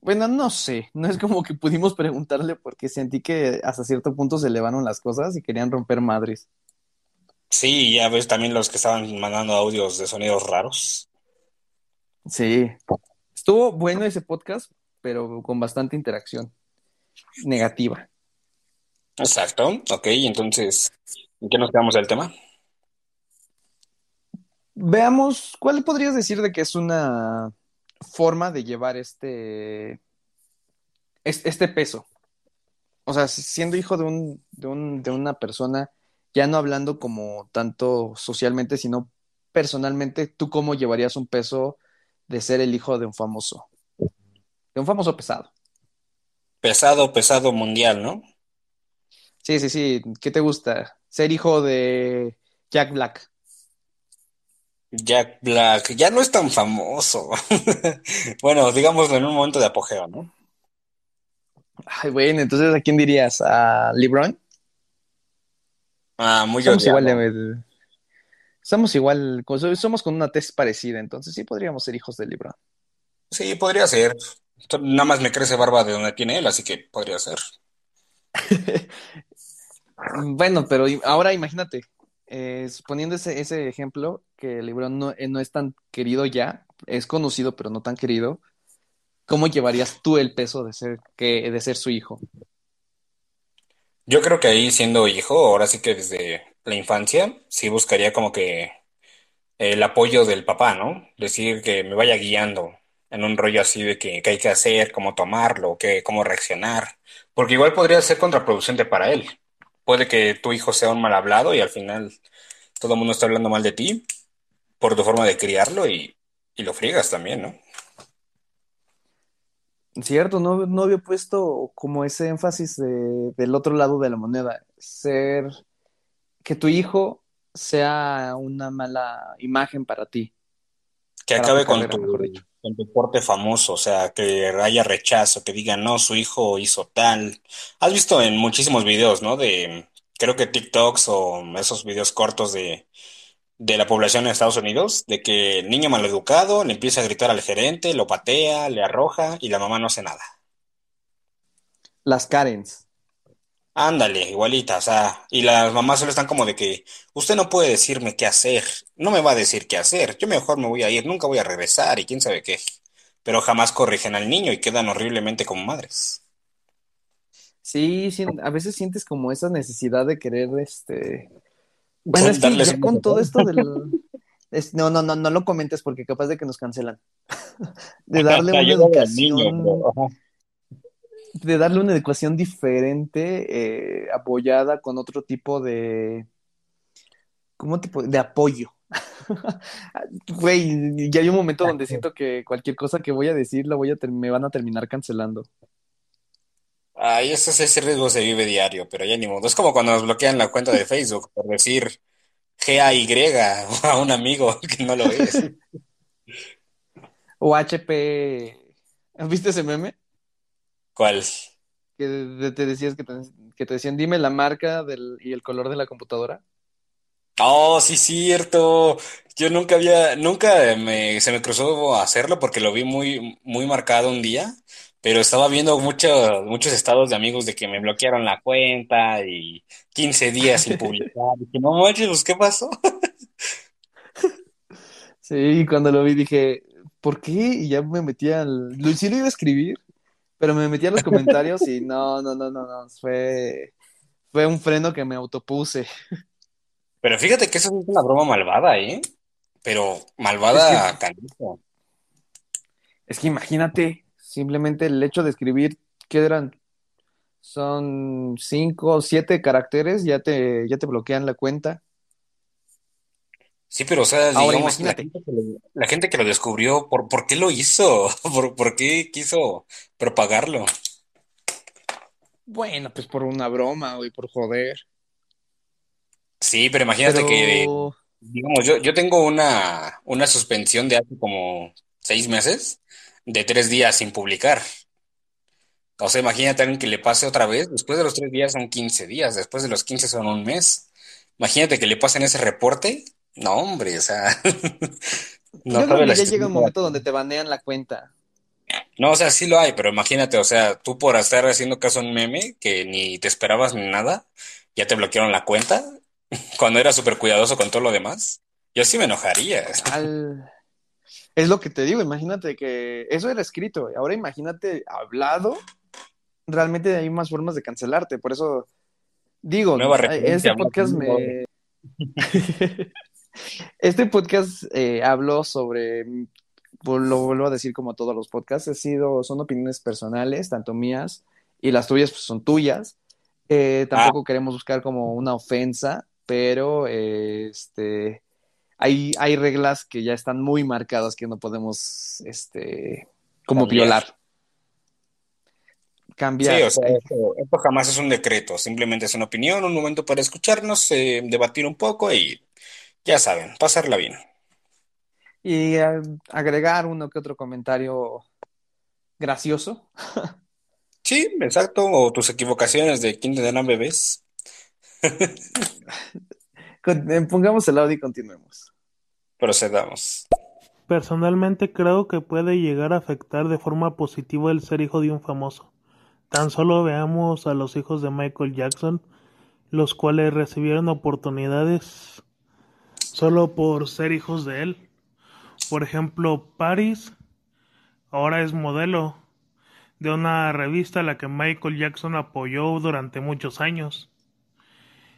A: Bueno, no sé, no es como que pudimos preguntarle porque sentí que hasta cierto punto se elevaron las cosas y querían romper madres.
B: Sí, ya ves también los que estaban mandando audios de sonidos raros.
A: Sí, estuvo bueno ese podcast, pero con bastante interacción negativa.
B: Exacto. Ok, entonces, ¿en qué nos quedamos del tema?
A: Veamos, ¿cuál podrías decir de que es una forma de llevar este, es- este peso? O sea, si- siendo hijo de un, de un, de una persona, ya no hablando como tanto socialmente, sino personalmente, ¿tú cómo llevarías un peso de ser el hijo de un famoso? De un famoso pesado.
B: Pesado, pesado mundial, ¿no?
A: Sí, sí, sí. ¿Qué te gusta? Ser hijo de Jack Black.
B: Jack Black ya no es tan famoso. Bueno, digámoslo en un momento de apogeo, ¿no?
A: Ay, bueno, entonces ¿a quién dirías? ¿A LeBron?
B: Ah, muy
A: Somos igual de... Somos igual, somos con una tez parecida, entonces sí podríamos ser hijos de LeBron.
B: Sí, podría ser. Nada más me crece barba de donde tiene él, así que podría ser.
A: Bueno, pero ahora imagínate, eh, poniendo ese, ese ejemplo, que LeBron no, eh, no es tan querido ya, es conocido, pero no tan querido, ¿cómo llevarías tú el peso de ser, que, de ser su hijo?
B: Yo creo que ahí siendo hijo, ahora sí que desde la infancia, sí buscaría como que el apoyo del papá, ¿no? Decir que me vaya guiando en un rollo así de que, qué hay que hacer, cómo tomarlo, cómo reaccionar, porque igual podría ser contraproducente para él. Puede que tu hijo sea un mal hablado y al final todo el mundo está hablando mal de ti por tu forma de criarlo y, y lo friegas también, ¿no?
A: Cierto, no, no había puesto como ese énfasis de- del otro lado de la moneda, ser que tu hijo sea una mala imagen para ti,
B: Que acabe con tu, con tu porte famoso, o sea, que haya rechazo, que digan, no, su hijo hizo tal. Has visto en muchísimos videos, ¿no? De, creo que TikToks o esos videos cortos de, de la población en Estados Unidos, de que el niño maleducado le empieza a gritar al gerente, lo patea, le arroja y la mamá no hace nada.
A: Las Karens.
B: Ándale, igualita, o sea, y las mamás solo están como de que usted no puede decirme qué hacer, no me va a decir qué hacer, yo mejor me voy a ir, nunca voy a regresar y quién sabe qué, pero jamás corrigen al niño y quedan horriblemente como madres.
A: Sí, a veces sientes como esa necesidad de querer, este... Bueno, es que ya con todo esto del... es- no, no, no, no lo comentes porque capaz de que nos cancelan. De darle una
B: Ayúdale al niño,
A: educación. De darle una educación diferente, eh, apoyada con otro tipo de... ¿Cómo tipo? De apoyo. Güey, ya hay un momento donde siento que cualquier cosa que voy a decir la voy a me van a terminar cancelando.
B: Ay, ese, ese riesgo se vive diario, pero ya ni modo. Es como cuando nos bloquean la cuenta de Facebook por decir G-A-Y a un amigo que no lo es.
A: O HP. ¿Has visto ese meme?
B: ¿Cuál?
A: Que te decías que te, que te decían, dime la marca del, y el color de la computadora.
B: Oh, sí, cierto. Yo nunca había, nunca me, se me cruzó hacerlo porque lo vi muy, muy marcado un día, pero estaba viendo muchos, muchos estados de amigos de que me bloquearon la cuenta y 15 días sin publicar. Y que no manches, pues, ¿qué pasó?
A: Sí, y cuando lo vi dije, ¿por qué? Y ya me metí al... Sí lo iba a escribir, pero me metí a los comentarios y no, no, no, no, no. Fue, fue un freno que me autopuse.
B: Pero fíjate que eso es una broma malvada, ¿eh? Pero
A: Es
B: malvada,
A: que,
B: canijo.
A: es que imagínate, simplemente el hecho de escribir, ¿qué eran? Son cinco o siete caracteres, ya te, ya te bloquean la cuenta.
B: Sí, pero o sea,
A: Ahora
B: digamos, la gente que lo, la gente que lo descubrió, ¿por, por qué lo hizo? ¿Por, por qué quiso propagarlo?
A: Bueno, pues por una broma, güey, por joder.
B: Sí, pero imagínate que, digamos, yo, yo tengo una, una suspensión de hace como seis meses, de tres días sin publicar. O sea, imagínate a alguien que le pase otra vez, después de los tres días son 15 días, después de los 15 son un mes. Imagínate que le pasen ese reporte. No, hombre, o sea, no
A: yo creo que ya llega un momento donde te banean la cuenta.
B: No, o sea, sí lo hay, pero imagínate, o sea, tú por estar haciendo caso a un meme que ni te esperabas ni nada, ya te bloquearon la cuenta cuando eras súper cuidadoso con todo lo demás. Yo sí me enojaría.
A: Al... Es lo que te digo, imagínate que eso era escrito, ahora imagínate hablado, realmente hay más formas de cancelarte, por eso digo,
B: Nueva
A: este podcast me... Este podcast eh, habló sobre, lo vuelvo a decir como todos los podcasts, ha sido, son opiniones personales, tanto mías y las tuyas pues, son tuyas. Eh,
B: Ah,
A: tampoco queremos buscar como una ofensa, pero eh, este, hay, hay reglas que ya están muy marcadas que no podemos este, como
B: cambiar.
A: violar,
B: Sí,
A: cambiar.
B: o sea, esto, esto jamás es un decreto, simplemente es una opinión, un momento para escucharnos, eh, debatir un poco y ya saben, pasarla bien.
A: y eh, agregar uno que otro comentario gracioso.
B: Sí, exacto, o tus equivocaciones de quién tendrán bebés.
A: Eh, Pongamos el audio y continuemos.
B: Procedamos.
D: Personalmente creo que puede llegar a afectar de forma positiva el ser hijo de un famoso. Tan solo veamos a los hijos de Michael Jackson, los cuales recibieron oportunidades solo por ser hijos de él. Por ejemplo, Paris ahora es modelo de una revista a la que Michael Jackson apoyó durante muchos años.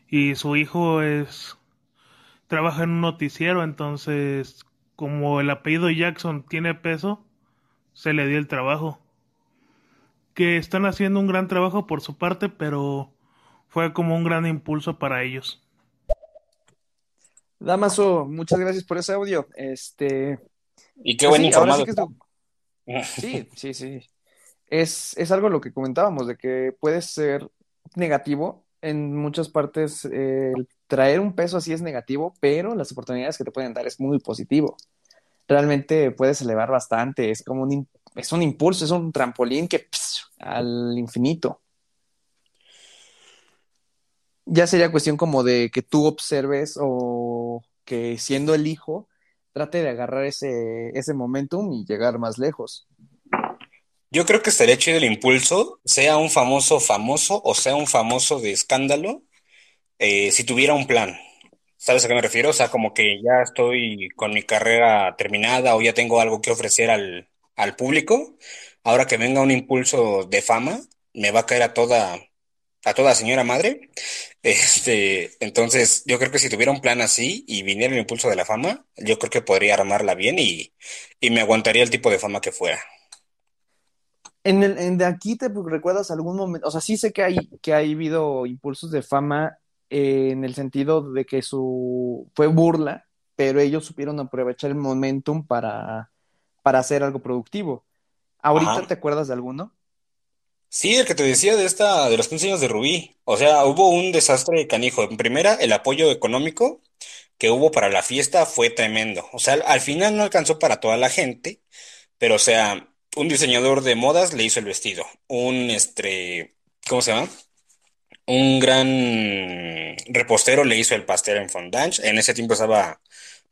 D: Y su hijo es trabaja en un noticiero, entonces como el apellido Jackson tiene peso, se le dio el trabajo. Que están haciendo un gran trabajo por su parte, pero fue como un gran impulso para ellos.
A: Damaso, muchas gracias por ese audio. Este,
B: Y qué
A: pues
B: buen
A: sí, sí sí, sí, sí. Es, es algo lo que comentábamos, de que puede ser negativo. En muchas partes, eh, traer un peso así es negativo, pero las oportunidades que te pueden dar es muy positivo. Realmente puedes elevar bastante, es como un, es un impulso, es un trampolín que pss, al infinito. Ya sería cuestión como de que tú observes o que siendo el hijo, trate de agarrar ese, ese momentum y llegar más lejos.
B: Yo creo que estaría chido el impulso, sea un famoso famoso o sea un famoso de escándalo, eh, si tuviera un plan. ¿Sabes a qué me refiero? O sea, como que ya estoy con mi carrera terminada o ya tengo algo que ofrecer al, al público. Ahora que venga un impulso de fama, me va a caer a toda, a toda señora madre. Este, entonces, yo creo que si tuviera un plan así y viniera el impulso de la fama, yo creo que podría armarla bien y, y me aguantaría el tipo de fama que fuera.
A: En el, en de aquí te recuerdas algún momento, o sea, sí sé que hay, que ha habido impulsos de fama eh, en el sentido de que su fue burla, pero ellos supieron aprovechar el momentum para, para hacer algo productivo. ¿Ahorita
B: Ajá.
A: te acuerdas de alguno?
B: Sí, el que te decía de esta, de los 15 años de Rubí. O sea, hubo un desastre canijo. En primera, el apoyo económico que hubo para la fiesta fue tremendo. O sea, al, al final no alcanzó para toda la gente, pero o sea, un diseñador de modas le hizo el vestido. Un, este, ¿cómo se llama? Un gran repostero le hizo el pastel en fondant. En ese tiempo estaba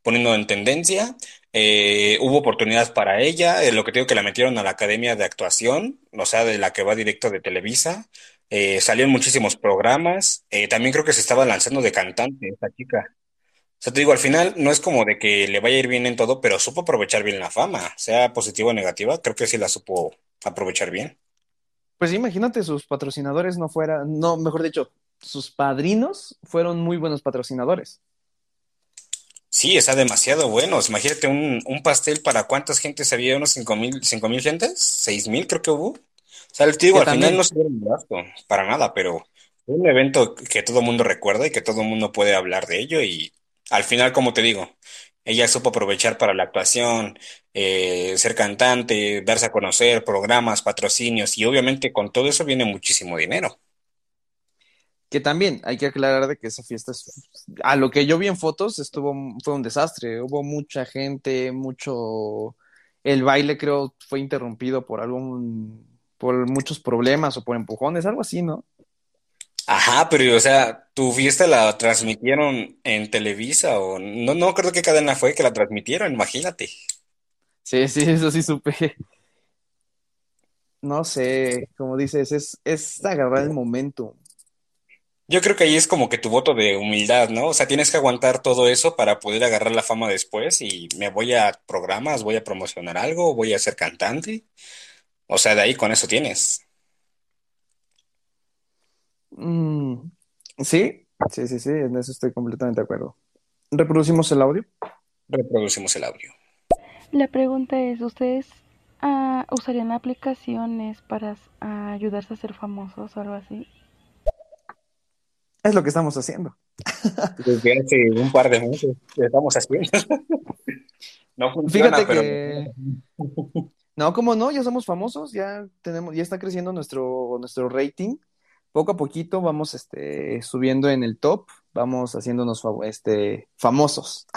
B: poniendo en tendencia. Eh, hubo oportunidades para ella. eh, lo que te digo que la metieron a la Academia de Actuación, o sea, de la que va directo de Televisa. Eh, salió en muchísimos programas. Eh, también creo que se estaba lanzando de cantante esta chica. O sea, te digo, al final no es como de que le vaya a ir bien en todo, pero supo aprovechar bien la fama, sea positiva o negativa. Creo que sí la supo aprovechar bien.
A: Pues imagínate, sus patrocinadores no fueran, no, mejor dicho, sus padrinos fueron muy buenos patrocinadores.
B: Sí, está demasiado bueno. Imagínate un, un pastel para cuántas gentes había, unos cinco mil, cinco mil gentes, seis mil creo que hubo. O sea, te digo,
A: Que
B: al final no se dieron gasto, para nada, pero fue un evento que todo el mundo recuerda y que todo el mundo puede hablar de ello. Y al final, como te digo, ella supo aprovechar para la actuación, eh, ser cantante, darse a conocer, programas, patrocinios, y obviamente con todo eso viene muchísimo dinero.
A: Que también hay que aclarar de que esa fiesta es, a lo que yo vi en fotos, estuvo, fue un desastre. Hubo mucha gente, mucho, el baile creo fue interrumpido por algún, por muchos problemas o por empujones, algo así, ¿no?
B: Ajá, pero o sea, tu fiesta la transmitieron en Televisa o no, no creo qué cadena fue que la transmitieron, imagínate.
A: Sí, sí, eso sí supe. No sé, como dices, es, es agarrar el momento.
B: Yo creo que ahí es como que tu voto de humildad, ¿no? O sea, tienes que aguantar todo eso para poder agarrar la fama después y me voy a programas, voy a promocionar algo, voy a ser cantante. O sea, de ahí con eso tienes.
A: Mm, sí, sí, sí, sí, en eso estoy completamente de acuerdo. ¿Reproducimos el audio?
B: Reproducimos el audio.
C: La pregunta es, ¿ustedes ah, usarían aplicaciones para ayudarse a ser famosos o algo así?
A: Es lo que estamos haciendo.
B: Desde hace un par de meses lo estamos haciendo. No funciona,
A: Fíjate
B: pero
A: que, no, como no, ya somos famosos, ya tenemos, ya está creciendo nuestro, nuestro rating. Poco a poquito vamos este, subiendo en el top, vamos haciéndonos este, famosos.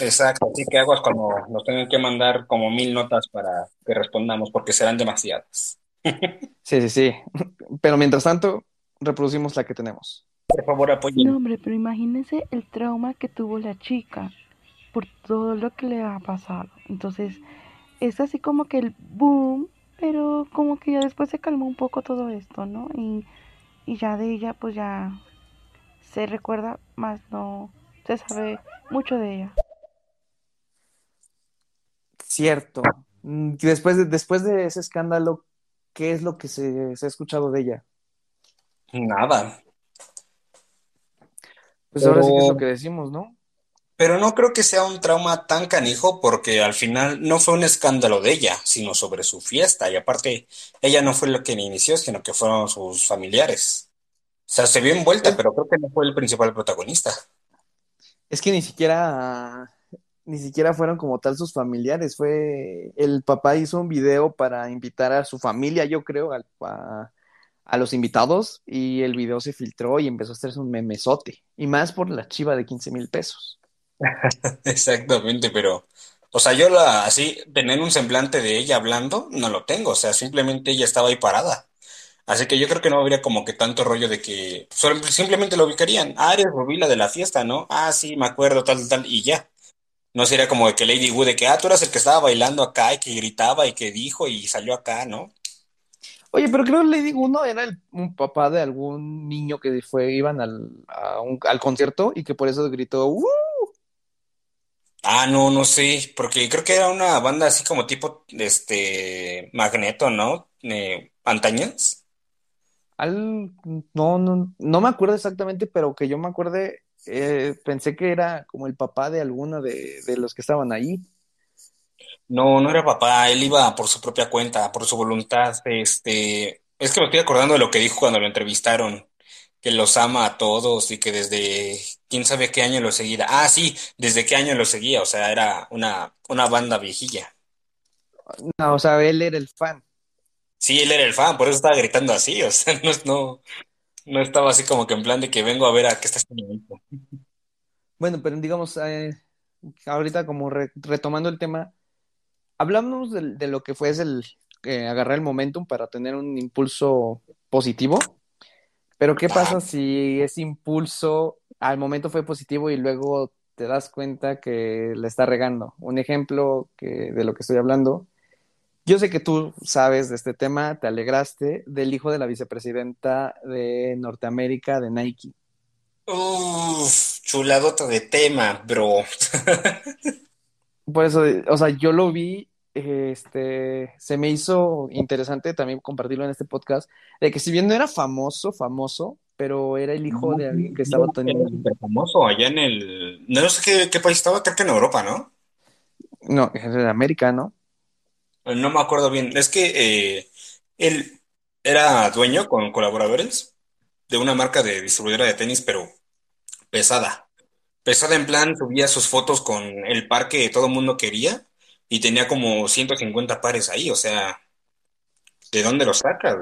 B: exacto. Así que aguas cuando nos tengan que mandar como mil notas para que respondamos, porque serán demasiadas.
A: Sí, sí, sí. Pero mientras tanto, reproducimos la que tenemos.
B: Por favor,
C: No,
B: apoyen.
C: hombre, pero imagínense el trauma que tuvo la chica por todo lo que le ha pasado. Entonces, es así como que el boom, pero como que ya después se calmó un poco todo esto, ¿no? Y, y ya de ella, pues ya se recuerda, más no se sabe mucho de ella.
A: Cierto. Mm, Después de, después de ese escándalo, ¿qué es lo que se, se ha escuchado de ella?
B: Nada.
A: Pues ahora sí que es lo
B: Pero
A: que decimos, ¿no?
B: Pero no creo que sea un trauma tan canijo porque al final no fue un escándalo de ella, sino sobre su fiesta. Y aparte, ella no fue lo que inició, sino que fueron sus familiares. O sea, se vio envuelta, pero creo que no fue el principal protagonista.
A: es que ni siquiera, ni siquiera fueron como tal sus familiares. Fue, el papá hizo un video para invitar a su familia, yo creo, al- a, a los invitados, y el video se filtró y empezó a hacerse un memesote. Y más por la chiva de quince mil pesos.
B: Exactamente, pero, o sea, yo la, así, tener un semblante de ella hablando, no lo tengo. O sea, simplemente ella estaba ahí parada. Así que yo creo que no habría como que tanto rollo de que simplemente lo ubicarían. Ah, eres Rubí, la de la fiesta, ¿no? Ah, sí, me acuerdo, tal, tal, y ya. No sería como de que Lady Wu de que, ah, tú eras el que estaba bailando acá y que gritaba y que dijo y salió acá, ¿no?
A: Oye, pero creo que Lady Uno era el, un papá de algún niño que fue, iban al, a un- al concierto y que por eso gritó, "Uh".
B: Ah, no, no sé, porque creo que era una banda así como tipo, este, Magneto, ¿no? Eh, antañas.
A: Al, no, no, no me acuerdo exactamente, pero que yo me acuerde, eh, pensé que era como el papá de alguno de, de los que estaban ahí.
B: No, no era papá, él iba por su propia cuenta, por su voluntad, este, es que me estoy acordando de lo que dijo cuando lo entrevistaron, que los ama a todos y que desde quién sabe qué año lo seguía. Ah, sí, desde qué año lo seguía, o sea, era una, una banda viejilla.
A: No, o sea, él era el fan.
B: Sí, él era el fan, por eso estaba gritando así, o sea, no, no, no estaba así como que en plan de que vengo a ver a qué está haciendo.
A: Bueno, pero digamos, eh, ahorita como re- retomando el tema, hablamos de, lo que fue es el eh, agarrar el momentum para tener un impulso positivo, pero ¿qué pasa si ese impulso al momento fue positivo y luego te das cuenta que le está regando? Un ejemplo que, de lo que estoy hablando. Yo sé que tú sabes de este tema, te alegraste del hijo de la vicepresidenta de Norteamérica de Nike.
B: Uf, chuladota de tema, bro.
A: Por eso, o sea, yo lo vi, este, se me hizo interesante también compartirlo en este podcast, de que si bien no era famoso, famoso, pero era el hijo
B: No,
A: de alguien que estaba
B: no, era
A: teniendo,
B: súper famoso allá en el... No sé qué, qué país estaba, creo que en Europa, ¿no?
A: no, era americano.
B: No me acuerdo bien. Es que eh, él era dueño con colaboradores de una marca de distribuidora de tenis, pero pesada. Pesada en plan, subía sus fotos con el par que todo el mundo quería y tenía como 150 pares ahí. O sea, ¿de dónde los sacas?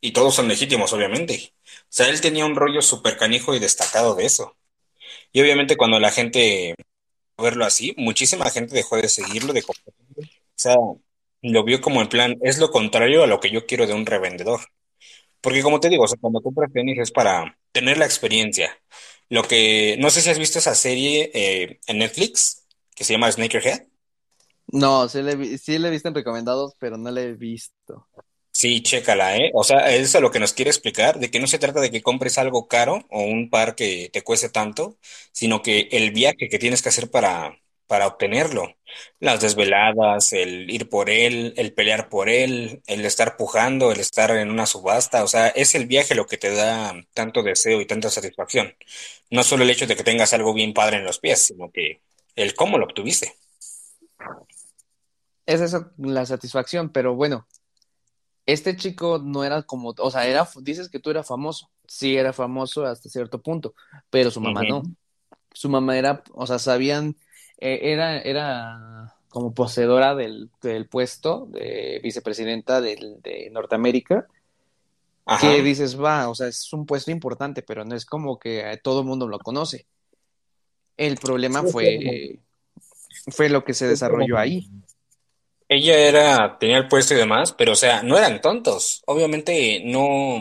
B: Y todos son legítimos, obviamente. O sea, él tenía un rollo súper canijo y destacado de eso. Y obviamente cuando la gente verlo así, muchísima gente dejó de seguirlo, de compartirlo. O sea, lo vio como en plan, es lo contrario a lo que yo quiero de un revendedor. Porque como te digo, o sea, cuando compras tenis es para tener la experiencia. Lo que, no sé si has visto esa serie eh, en Netflix que se llama Sneakerhead.
A: No, sí le, sí le he visto en recomendados, pero no le he visto.
B: Sí, chécala, ¿eh? O sea, eso es lo que nos quiere explicar, de que no se trata de que compres algo caro o un par que te cueste tanto, sino que el viaje que tienes que hacer para, para obtenerlo, las desveladas, el ir por él, el pelear por él, el estar pujando, el estar en una subasta, o sea, es el viaje lo que te da tanto deseo y tanta satisfacción. No solo el hecho de que tengas algo bien padre en los pies, sino que el cómo lo obtuviste.
A: Es eso la satisfacción, pero bueno, este chico no era como, o sea, era, dices que tú eras famoso, sí era famoso hasta cierto punto, pero su mamá no. Su mamá era, o sea, sabían, eh, era, era como poseedora del, del puesto de vicepresidenta del- de Norteamérica, que dices, va, o sea, es un puesto importante, pero no es como que eh, todo el mundo lo conoce. El problema fue, fue lo que se desarrolló ahí.
B: Ella era, tenía el puesto y demás, pero o sea, no eran tontos. Obviamente no,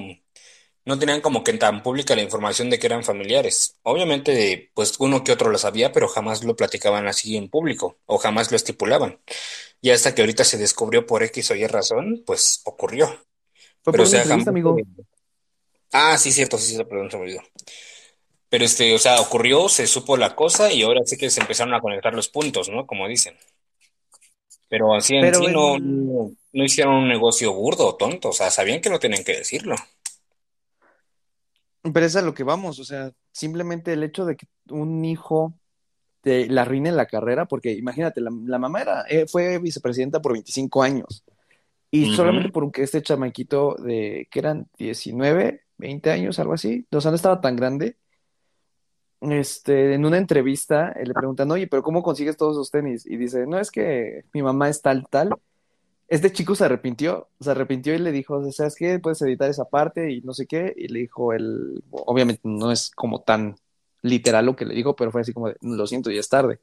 B: no tenían como que tan pública la información de que eran familiares. Obviamente, pues uno que otro lo sabía, pero jamás lo platicaban así en público o jamás lo estipulaban. Y hasta que ahorita se descubrió por X o Y razón, pues ocurrió.
A: Fue
B: Pero
A: por
B: o sea, jamás...
A: amigo.
B: Ah, sí, cierto, sí, sí, perdón, se me olvidó. Pero este, o sea, ocurrió, se supo la cosa y ahora sí que se empezaron a conectar los puntos, ¿no? Como dicen. Pero así en
A: Pero
B: sí no, no, no hicieron un negocio burdo o tonto, o sea, sabían que no tenían que decirlo.
A: pero es a lo que vamos, o sea, simplemente el hecho de que un hijo te la arruine la carrera, porque imagínate, la, la mamá era, eh, fue vicepresidenta por 25 años. Y solamente
B: Ujú.
A: porque este chamaquito de, que eran 19 20 años, algo así, o sea, no estaba tan grande, este, en una entrevista eh, le preguntan, oye, pero ¿cómo consigues todos esos tenis? Y dice, no, es que mi mamá es tal, tal. Este chico se arrepintió, se arrepintió y le dijo, ¿sabes qué? Puedes editar esa parte y no sé qué. Y le dijo él, obviamente no es como tan literal lo que le dijo, pero fue así como de, lo siento, ya es tarde.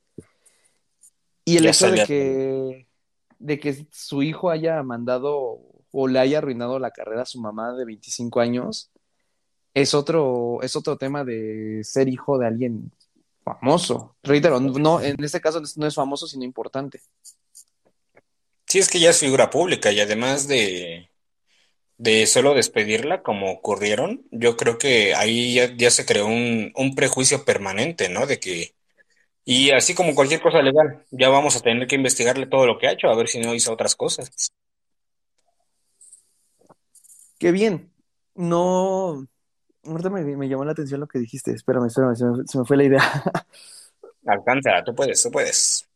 A: Y el
B: Ya
A: hecho de que, de que su hijo haya mandado o le haya arruinado la carrera a su mamá de 25 años, es otro, es otro tema de ser hijo de alguien famoso. Reitero, no, en este caso no es famoso, sino importante.
B: Sí, es que ya es figura pública y además de, de solo despedirla como ocurrieron, yo creo que ahí ya, ya se creó un, un prejuicio permanente, ¿no? De que, y así como cualquier cosa legal, ya vamos a tener que investigarle todo lo que ha hecho, a ver si no hizo otras cosas.
A: Qué bien. No, ahorita me, me llamó la atención lo que dijiste. Espérame, espérame, se me, se me fue la idea.
B: Alcanza, tú puedes, tú puedes.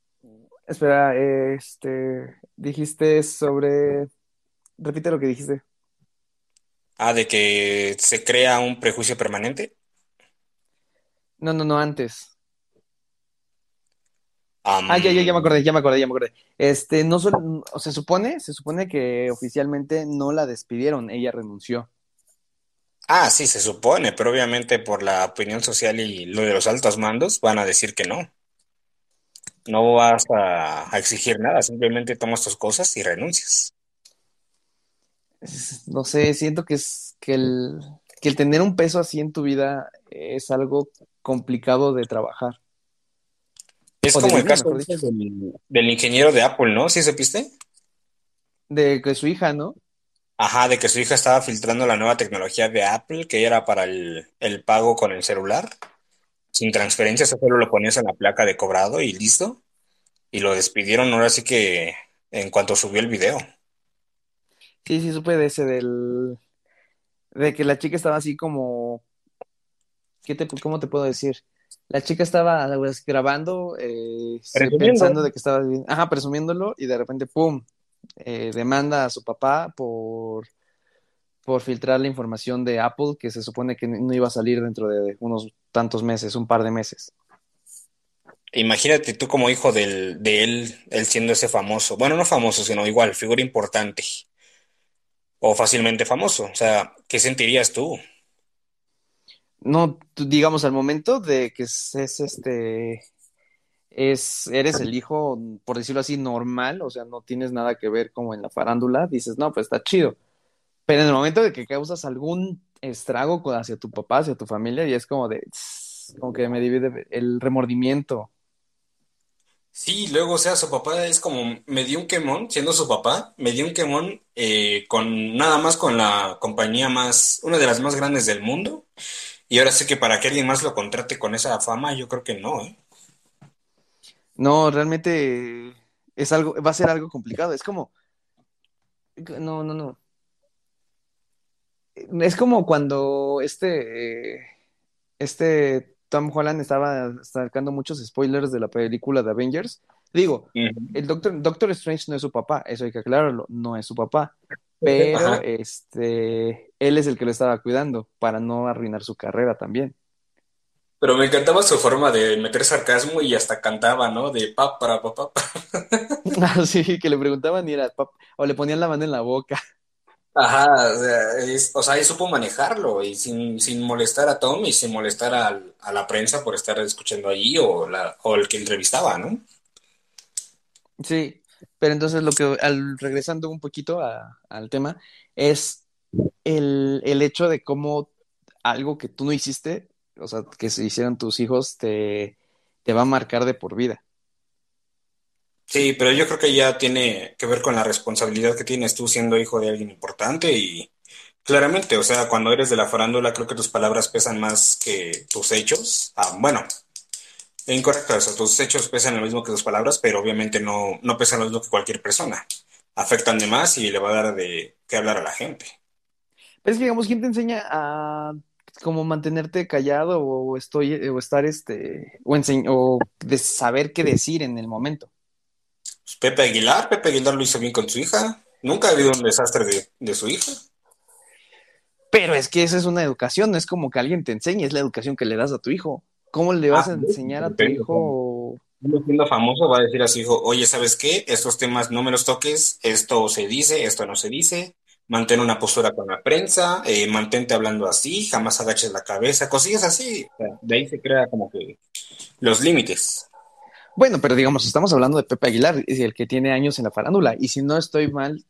A: Espera, este, dijiste sobre, repite lo que dijiste.
B: Ah, de que se crea un prejuicio permanente.
A: No, no, no, antes. ah, ya, ya, ya me acordé, ya me acordé, ya me acordé. Este, no solo, se supone, se supone que oficialmente no la despidieron, ella renunció.
B: Ah, sí, se supone, pero obviamente por la opinión social y lo de los altos mandos van a decir que no. No vas a, exigir nada, simplemente tomas tus cosas y renuncias.
A: No sé, siento que es que el, que el tener un peso así en tu vida es algo complicado de trabajar.
B: Es como el caso del, ingeniero de Apple, ¿no? ¿Sí supiste?
A: De que su hija, ¿no?
B: Ajá, de que su hija estaba filtrando la nueva tecnología de Apple, que era para el, pago con el celular. Sin transferencia, solo lo ponías en la placa de cobrado y listo. Y lo despidieron ahora sí que en cuanto subió el video.
A: Sí, sí, supe de ese del... De que la chica estaba así como... ¿Qué te, ¿Cómo te puedo decir? La chica estaba pues, grabando, eh, pensando de que estaba bien, ajá, presumiéndolo, y de repente, ¡pum! Eh, demanda a su papá por, por filtrar la información de Apple que se supone que no iba a salir dentro de unos tantos meses, un par de meses.
B: Imagínate tú como hijo del, de él, él siendo ese famoso, bueno, no famoso, sino igual, figura importante o fácilmente famoso. O sea, ¿qué sentirías tú?
A: No, digamos, al momento de que es, es este es, eres el hijo, por decirlo así, normal, o sea, no tienes nada que ver como en la farándula, dices, no, pues está chido. Pero en el momento de que causas algún estrago hacia tu papá, hacia tu familia, y es como de, como que me divide el remordimiento.
B: Sí, luego, o sea, su papá es como, me dio un quemón, siendo su papá, me dio un quemón eh, con nada más con la compañía más, una de las más grandes del mundo, y ahora sé que para que alguien más lo contrate con esa fama, yo creo que no, ¿eh?
A: No, realmente es algo, va a ser algo complicado. Es como, no, no, no. Es como cuando este, este Tom Holland estaba sacando muchos spoilers de la película de Avengers. Digo, el Doctor, Doctor Strange no es su papá, eso hay que aclararlo, no es su papá. Pero este, él es el que lo estaba cuidando para no arruinar su carrera también.
B: Pero me encantaba su forma de meter sarcasmo y hasta cantaba, ¿no? De pap para papá.
A: Ah, sí, que le preguntaban y era pap, o le ponían la mano en la boca.
B: Ajá, o sea, es, o sea, él supo manejarlo y sin, sin molestar a Tom y sin molestar a, la prensa por estar escuchando allí o, la, o el que entrevistaba, ¿no?
A: Sí, pero entonces lo que, al, regresando un poquito al tema, es el, el hecho de cómo algo que tú no hiciste o sea, que se hicieron tus hijos, te, te va a marcar de por vida.
B: Sí, pero yo creo que ya tiene que ver con la responsabilidad que tienes tú siendo hijo de alguien importante y claramente, o sea, cuando eres de la farándula, creo que tus palabras pesan más que tus hechos. Ah, bueno, incorrecto eso, tus hechos pesan lo mismo que tus palabras, pero obviamente no, no pesan lo mismo que cualquier persona. Afectan de más y le va a dar de qué hablar a la gente.
A: Pero es que, digamos, ¿quién te enseña a como mantenerte callado o estoy o estar este o, o de saber qué decir en el momento.
B: Pues Pepe Aguilar, Pepe Aguilar lo hizo bien con su hija. Nunca ha habido un desastre de, su hija.
A: Pero es que esa es una educación, no es como que alguien te enseñe, es la educación que le das a tu hijo. ¿Cómo le vas ah, a enseñar a tu hijo?
B: Siendo famoso va a decir a su hijo, oye, ¿sabes qué? Estos temas no me los toques, esto se dice, esto no se dice, mantén una postura con la prensa, eh, mantente hablando así, jamás agaches la cabeza, cosillas así. de ahí se crea como que los límites.
A: Bueno, pero digamos, estamos hablando de Pepe Aguilar, el que tiene años en la farándula, y si no estoy mal,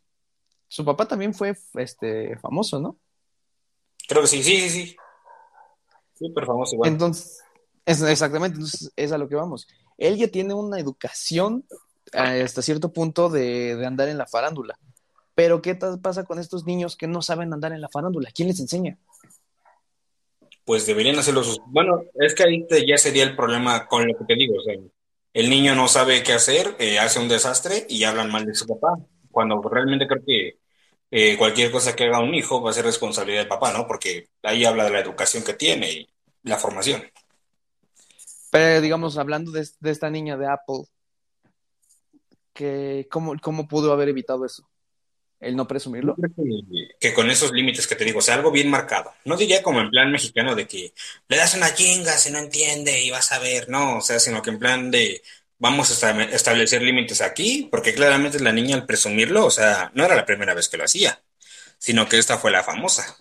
A: su papá también fue este famoso, ¿no?
B: Creo que sí, sí, sí, sí. Súper famoso igual.
A: Entonces, es, exactamente, entonces es a lo que vamos. Él ya tiene una educación eh, hasta cierto punto de, de andar en la farándula. Pero ¿qué pasa con estos niños que no saben andar en la farándula? ¿Quién les enseña?
B: Pues deberían hacerlo sus... Bueno, es que ahí ya sería el problema con lo que te digo. O sea, el niño no sabe qué hacer, eh, hace un desastre y hablan mal de su papá. Cuando realmente creo que eh, cualquier cosa que haga un hijo va a ser responsabilidad del papá, ¿no? Porque ahí habla de la educación que tiene y la formación.
A: Pero digamos, hablando de, esta niña de Apple, que, ¿cómo, ¿cómo pudo haber evitado eso? El no presumirlo.
B: Que, con esos límites que te digo, o sea, algo bien marcado. No diría como en plan mexicano de que le das una chinga si no entiende y vas a ver, no, o sea, sino que en plan de vamos a establecer límites aquí, porque claramente la niña al presumirlo, o sea, no era la primera vez que lo hacía, sino que esta fue la famosa.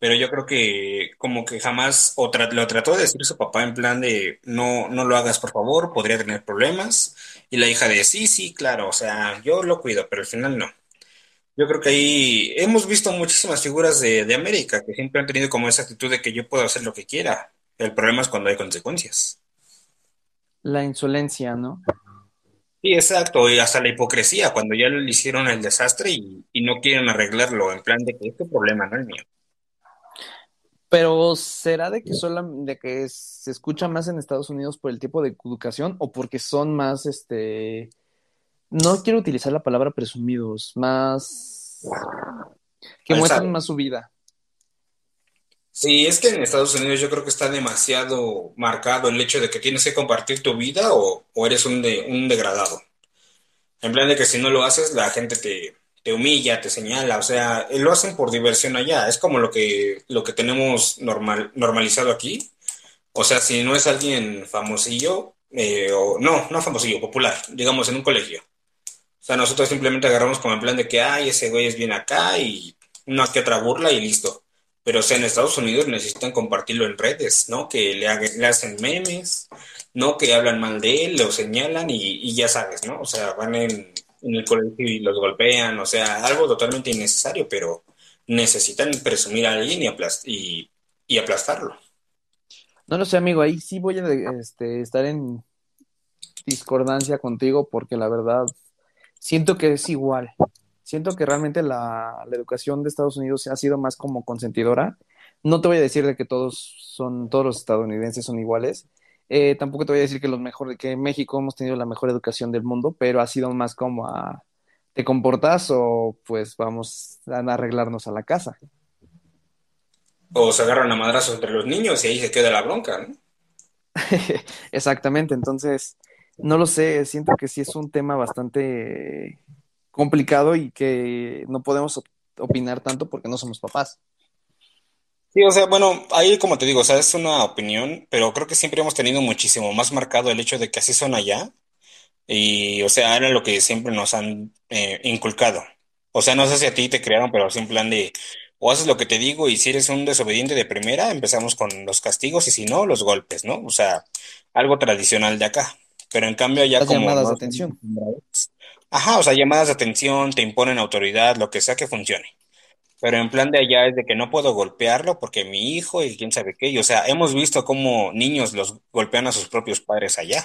B: Pero yo creo que como que jamás o lo trató de decir su papá en plan de no, no lo hagas por favor, podría tener problemas. Y la hija de sí, sí, claro, o sea, yo lo cuido, pero al final no. Yo creo que ahí hemos visto muchísimas figuras de, de América que siempre han tenido como esa actitud de que yo puedo hacer lo que quiera. El problema es cuando hay consecuencias.
A: La insolencia, ¿no?
B: Sí, exacto, y hasta la hipocresía, cuando ya le hicieron el desastre y, y no quieren arreglarlo, en plan de que este problema no es mío.
A: Pero ¿será de que solo, de que se escucha más en Estados Unidos por el tipo de educación o porque son más, este, no quiero utilizar la palabra presumidos, más que muestran más su vida?
B: Sí, es que en Estados Unidos yo creo que está demasiado marcado el hecho de que tienes que compartir tu vida o, eres un, de, un degradado. En plan de que si no lo haces, la gente te, te humilla, te señala, o sea, lo hacen por diversión allá. Es como lo que, lo que tenemos normal, normalizado aquí. O sea, si no es alguien famosillo, eh, o no, no famosillo, popular, digamos, en un colegio. O sea, nosotros simplemente agarramos como en plan de que, ay, ese güey es bien acá y una que otra burla y listo. Pero, o sea, en Estados Unidos necesitan compartirlo en redes, ¿no? Que le, le hacen memes, ¿no? Que hablan mal de él, lo señalan y, ya sabes, ¿no? O sea, van en, el colegio y los golpean, o sea, algo totalmente innecesario, pero necesitan presumir a alguien y, y, aplastarlo.
A: No lo sé, amigo, ahí sí voy a este, estar en discordancia contigo porque la verdad siento que es igual siento que realmente la, educación de Estados Unidos ha sido más como consentidora. No te voy a decir de que todos son, todos los estadounidenses son iguales. Eh, tampoco te voy a decir que los mejores, que en México hemos tenido la mejor educación del mundo, pero ha sido más como a, ¿te comportas o pues vamos a arreglarnos a la casa?
B: O se agarran a madrazos entre los niños y ahí se queda la bronca, ¿no?
A: Exactamente, entonces, no lo sé, siento que sí es un tema bastante complicado y que no podemos opinar tanto porque no somos papás.
B: Sí, o sea, bueno, ahí como te digo, o sea, es una opinión, pero creo que siempre hemos tenido muchísimo más marcado el hecho de que así son allá y, o sea, era lo que siempre nos han eh, inculcado. O sea, no sé si a ti te crearon, pero en plan de, o haces lo que te digo y si eres un desobediente de primera, empezamos con los castigos y si no, los golpes, ¿no? O sea, algo tradicional de acá. Pero en cambio allá
A: Las
B: como...
A: llamadas de atención.
B: Ajá, o sea, llamadas de atención, te imponen autoridad, lo que sea que funcione. Pero en plan de allá es de que no puedo golpearlo porque mi hijo y quién sabe qué. Y, o sea, hemos visto cómo niños los golpean a sus propios padres allá.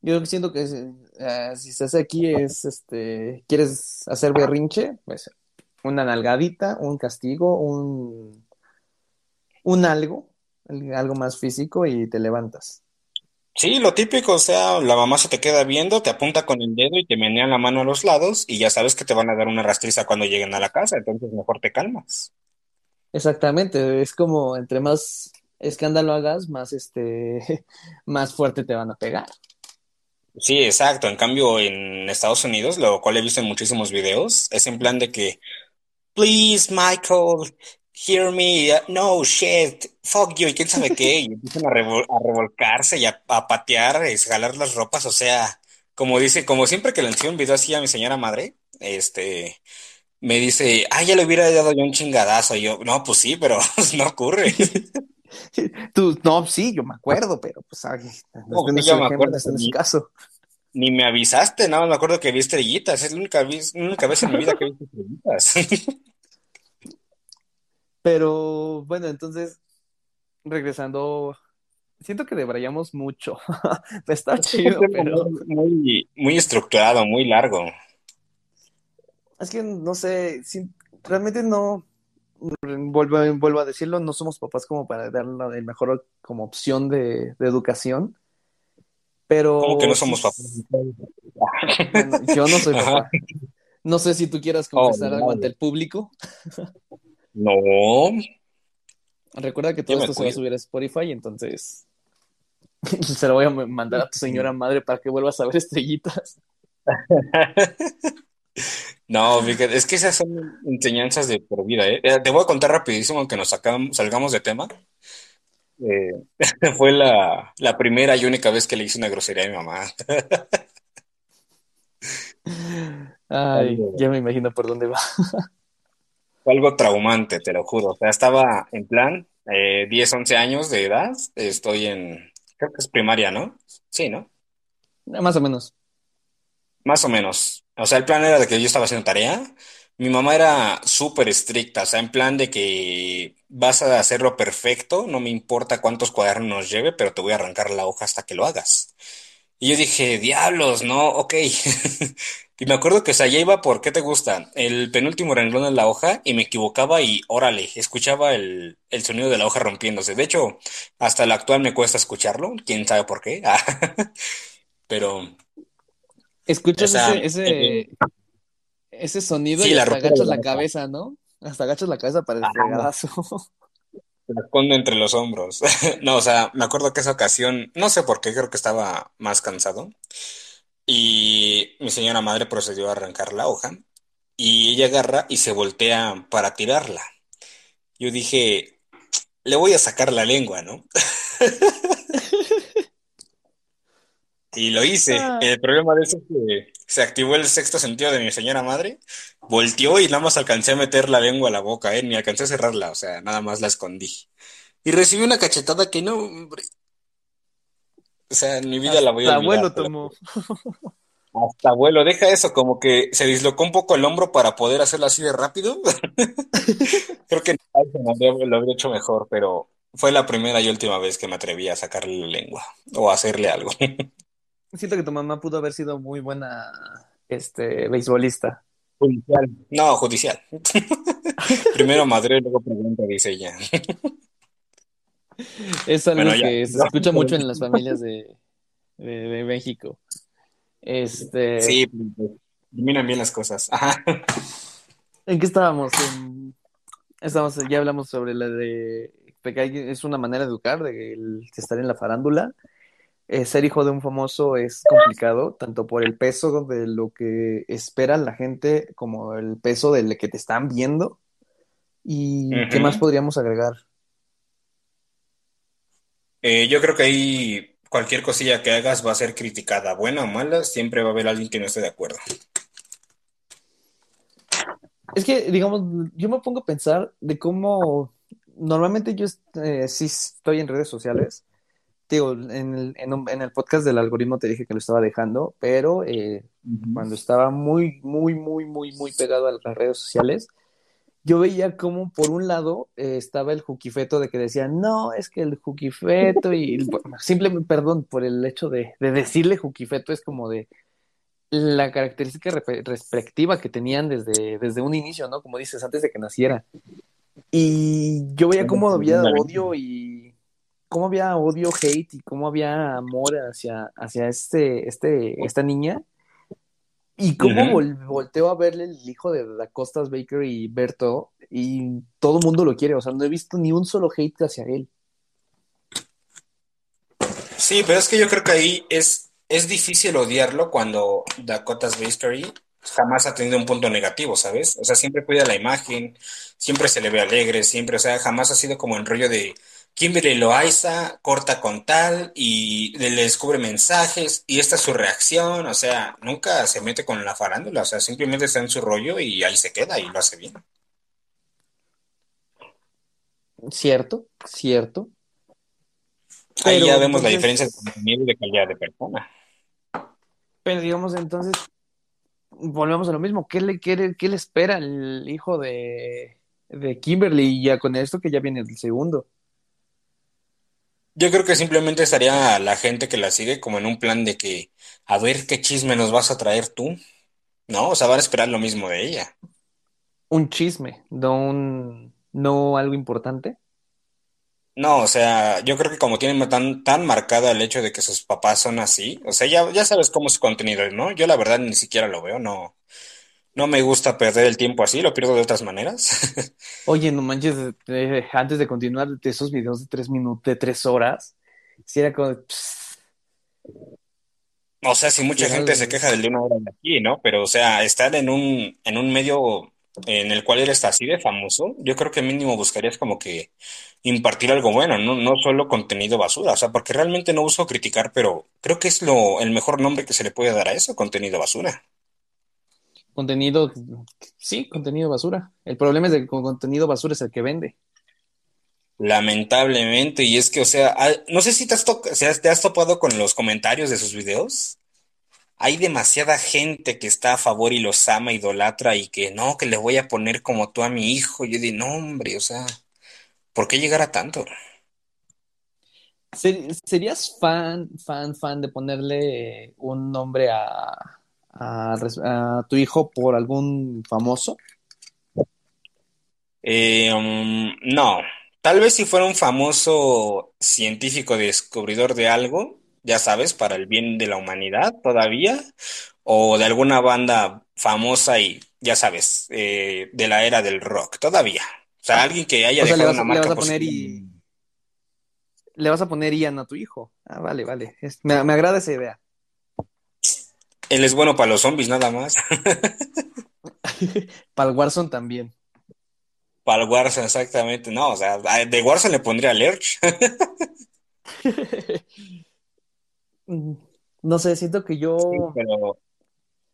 A: Yo siento que eh, si estás aquí es, este, quieres hacer berrinche, pues una nalgadita, un castigo, un, un algo, algo más físico y te levantas.
B: Sí, lo típico, o sea, la mamá se te queda viendo, te apunta con el dedo y te menea la mano a los lados y ya sabes que te van a dar una rastriza cuando lleguen a la casa, entonces mejor te calmas.
A: Exactamente, es como entre más escándalo hagas, más este, más fuerte te van a pegar.
B: Sí, exacto. En cambio, en Estados Unidos, lo cual he visto en muchísimos videos, es en plan de que, please, Michael, hear me, uh, no shit, fuck you, y quién sabe qué, y empiezan a, revolcarse y a, patear, y jalar las ropas, o sea, como dice, como siempre que le enseño un video así a mi señora madre, este, me dice, ah, ya le hubiera dado yo un chingadazo, y yo, no, pues sí, pero no ocurre.
A: Tú, no, sí, yo me acuerdo, pero pues, ay, no, no yo me acuerdo, en ese caso.
B: Ni me avisaste, nada me acuerdo que vi estrellitas, es la única, única vez en mi vida que visto estrellitas.
A: Pero bueno, entonces, regresando, siento que deberíamos mucho. Está chido, pero...
B: Muy, muy estructurado, muy largo.
A: Es que no sé, realmente no, vuelvo, vuelvo a decirlo, no somos papás como para dar la mejor como opción de, educación. Pero.
B: ¿Cómo que no somos papás?
A: yo no soy papá. No sé si tú quieras oh, confesar algo ante el público.
B: No.
A: Recuerda que todo esto se va a subir a Spotify, entonces se lo voy a mandar a tu señora madre para que vuelvas a ver estrellitas.
B: No, es que esas son enseñanzas de por vida, ¿eh? ¿eh? Te voy a contar rapidísimo, aunque nos salgamos de tema. eh, fue la, la primera y única vez que le hice una grosería a mi mamá.
A: Ay, ya me imagino por dónde va.
B: Fue algo traumante, te lo juro. O sea, estaba en plan, eh, 10, 11 años de edad, estoy en, creo que es primaria, ¿no? Sí, ¿no?
A: Más o menos.
B: Más o menos. O sea, el plan era de que yo estaba haciendo tarea. Mi mamá era súper estricta, o sea, en plan de que vas a hacerlo perfecto, no me importa cuántos cuadernos nos lleve, pero te voy a arrancar la hoja hasta que lo hagas. Y yo dije, diablos, no, ok. Y me acuerdo que, o sea, ya iba por, ¿qué te gusta? El penúltimo renglón en la hoja y me equivocaba y órale, escuchaba el, el sonido de la hoja rompiéndose. De hecho, hasta el actual me cuesta escucharlo, quién sabe por qué. Pero, o
A: Escuchas
B: sea,
A: ese,
B: eh,
A: ese, ese sonido
B: sí,
A: y
B: la
A: hasta agachas
B: la
A: la cabeza, ¿no? Hasta agachas la cabeza para el
B: Ajá.
A: fregadazo.
B: La escondo entre los hombros. No, o sea, me acuerdo que esa ocasión, no sé por qué, creo que estaba más cansado. Y mi señora madre procedió a arrancar la hoja y ella agarra y se voltea para tirarla. Yo dije, le voy a sacar la lengua, ¿no? Y lo hice.
A: Ah,
B: El problema de eso es que se activó el sexto sentido de mi señora madre, volteó y nada más alcancé a meter la lengua a la boca, ¿eh? Ni alcancé a cerrarla, o sea, nada más la escondí. Y recibí una cachetada que no, hombre, o sea, en mi vida la voy a olvidar.
A: abuelo
B: te lo
A: tomó.
B: Hasta abuelo, deja eso, como que se dislocó un poco el hombro para poder hacerlo así de rápido. Creo que no, lo habría hecho mejor, pero fue la primera y última vez que me atreví a sacarle la lengua o a hacerle algo.
A: Siento que tu mamá pudo haber sido muy buena, este, beisbolista.
B: Judicial. No, judicial. Primero madre, luego pregunta, dice ella.
A: Es algo
B: Bueno,
A: que se escucha mucho en las familias de, de, de México. Este,
B: Sí, pues, terminan bien las cosas. Ajá.
A: ¿en qué estábamos? En- estábamos, ya hablamos sobre la de, de que hay- es una manera de educar, de, el- de estar en la farándula. Eh, ser hijo de un famoso es complicado, tanto por el peso de lo que espera la gente como el peso del que te están viendo. ¿Y qué más podríamos agregar?
B: Eh, yo creo que ahí cualquier cosilla que hagas va a ser criticada, buena o mala, siempre va a haber alguien que no esté de acuerdo.
A: Es que, digamos, yo me pongo a pensar de cómo normalmente yo eh, sí estoy en redes sociales. Digo, en el, en, un- en el podcast del algoritmo te dije que lo estaba dejando, pero eh, cuando estaba muy, muy, muy, muy, muy pegado a las redes sociales, yo veía como por un lado eh, estaba el juquifeto de que decía, no, es que el juquifeto y bueno, simplemente, perdón, por el hecho de, de decirle juquifeto es como de la característica respectiva que tenían desde, desde un inicio, ¿no? Como dices, antes de que naciera. Y yo veía cómo había odio y cómo había odio, hate y cómo había amor hacia, hacia este, este, esta niña. Y cómo vol- volteo a verle el hijo de Dakotas Baker y Berto y todo el mundo lo quiere. O sea, no he visto ni un solo hate hacia él.
B: Sí, pero es que yo creo que ahí es, es difícil odiarlo cuando Dakota's Bakery jamás ha tenido un punto negativo, ¿sabes? O sea, siempre cuida la imagen, siempre se le ve alegre, siempre, o sea, jamás ha sido como el rollo de Kimberly Loaiza corta con tal y le descubre mensajes y esta es su reacción, o sea, nunca se mete con la farándula, o sea, simplemente está en su rollo y ahí se queda y lo hace bien.
A: Cierto, cierto.
B: Ahí
A: Pero
B: ya vemos la diferencia de contenido y de calidad de persona.
A: pero digamos entonces, volvemos a lo mismo. ¿Qué le, qué le, qué le espera el hijo de, de Kimberly? Y ya con esto que ya viene el segundo.
B: Yo creo que simplemente estaría la gente que la sigue como en un plan de que, a ver qué chisme nos vas a traer tú, ¿no? O sea, van a esperar lo mismo de ella.
A: Un chisme, no un, no algo importante.
B: No, o sea, yo creo que como tienen tan, tan marcada el hecho de que sus papás son así, o sea, ya, ya sabes cómo es su contenido, ¿no? Yo la verdad ni siquiera lo veo, no, no me gusta perder el tiempo así, lo pierdo de otras maneras.
A: Oye, no manches, eh, antes de continuar, de esos videos de tres minutos, de tres horas, si era como, pss,
B: O sea, si mucha gente se queja del de una hora de aquí, ¿no? Pero, o sea, estar en un, en un medio en el cual eres así de famoso, yo creo que mínimo buscarías como que impartir algo bueno, no, no solo contenido basura, o sea, porque realmente no uso criticar, pero creo que es lo, el mejor nombre que se le puede dar a eso, contenido basura.
A: Contenido, sí, contenido basura. El problema es que con contenido basura es el que vende.
B: Lamentablemente, y es que, o sea, ah, no sé si te has, to- si te has topado con los comentarios de sus videos. Hay demasiada gente que está a favor y los ama, idolatra y que no, que le voy a poner como tú a mi hijo. Yo digo, no, hombre, o sea, ¿por qué llegar a tanto?
A: Ser- ¿Serías fan, fan, fan de ponerle un nombre a, a, tu hijo por algún famoso?
B: Eh, um, no, tal vez si fuera un famoso científico descubridor de algo, ya sabes, para el bien de la humanidad todavía, o de alguna banda famosa y, ya sabes, eh, de la era del rock, todavía. O sea, alguien que haya
A: O sea, le
B: dejado
A: vas,
B: una
A: le vas a poner y le vas a poner Ian a tu hijo. Ah, vale, vale. Es- me, me agrada esa idea.
B: Él es bueno para los zombies, nada más.
A: Para el Warzone también.
B: Para el Warzone, exactamente. No, o sea, de Warzone le pondría Lurch.
A: Mm, No sé, siento que yo.
B: Sí, pero,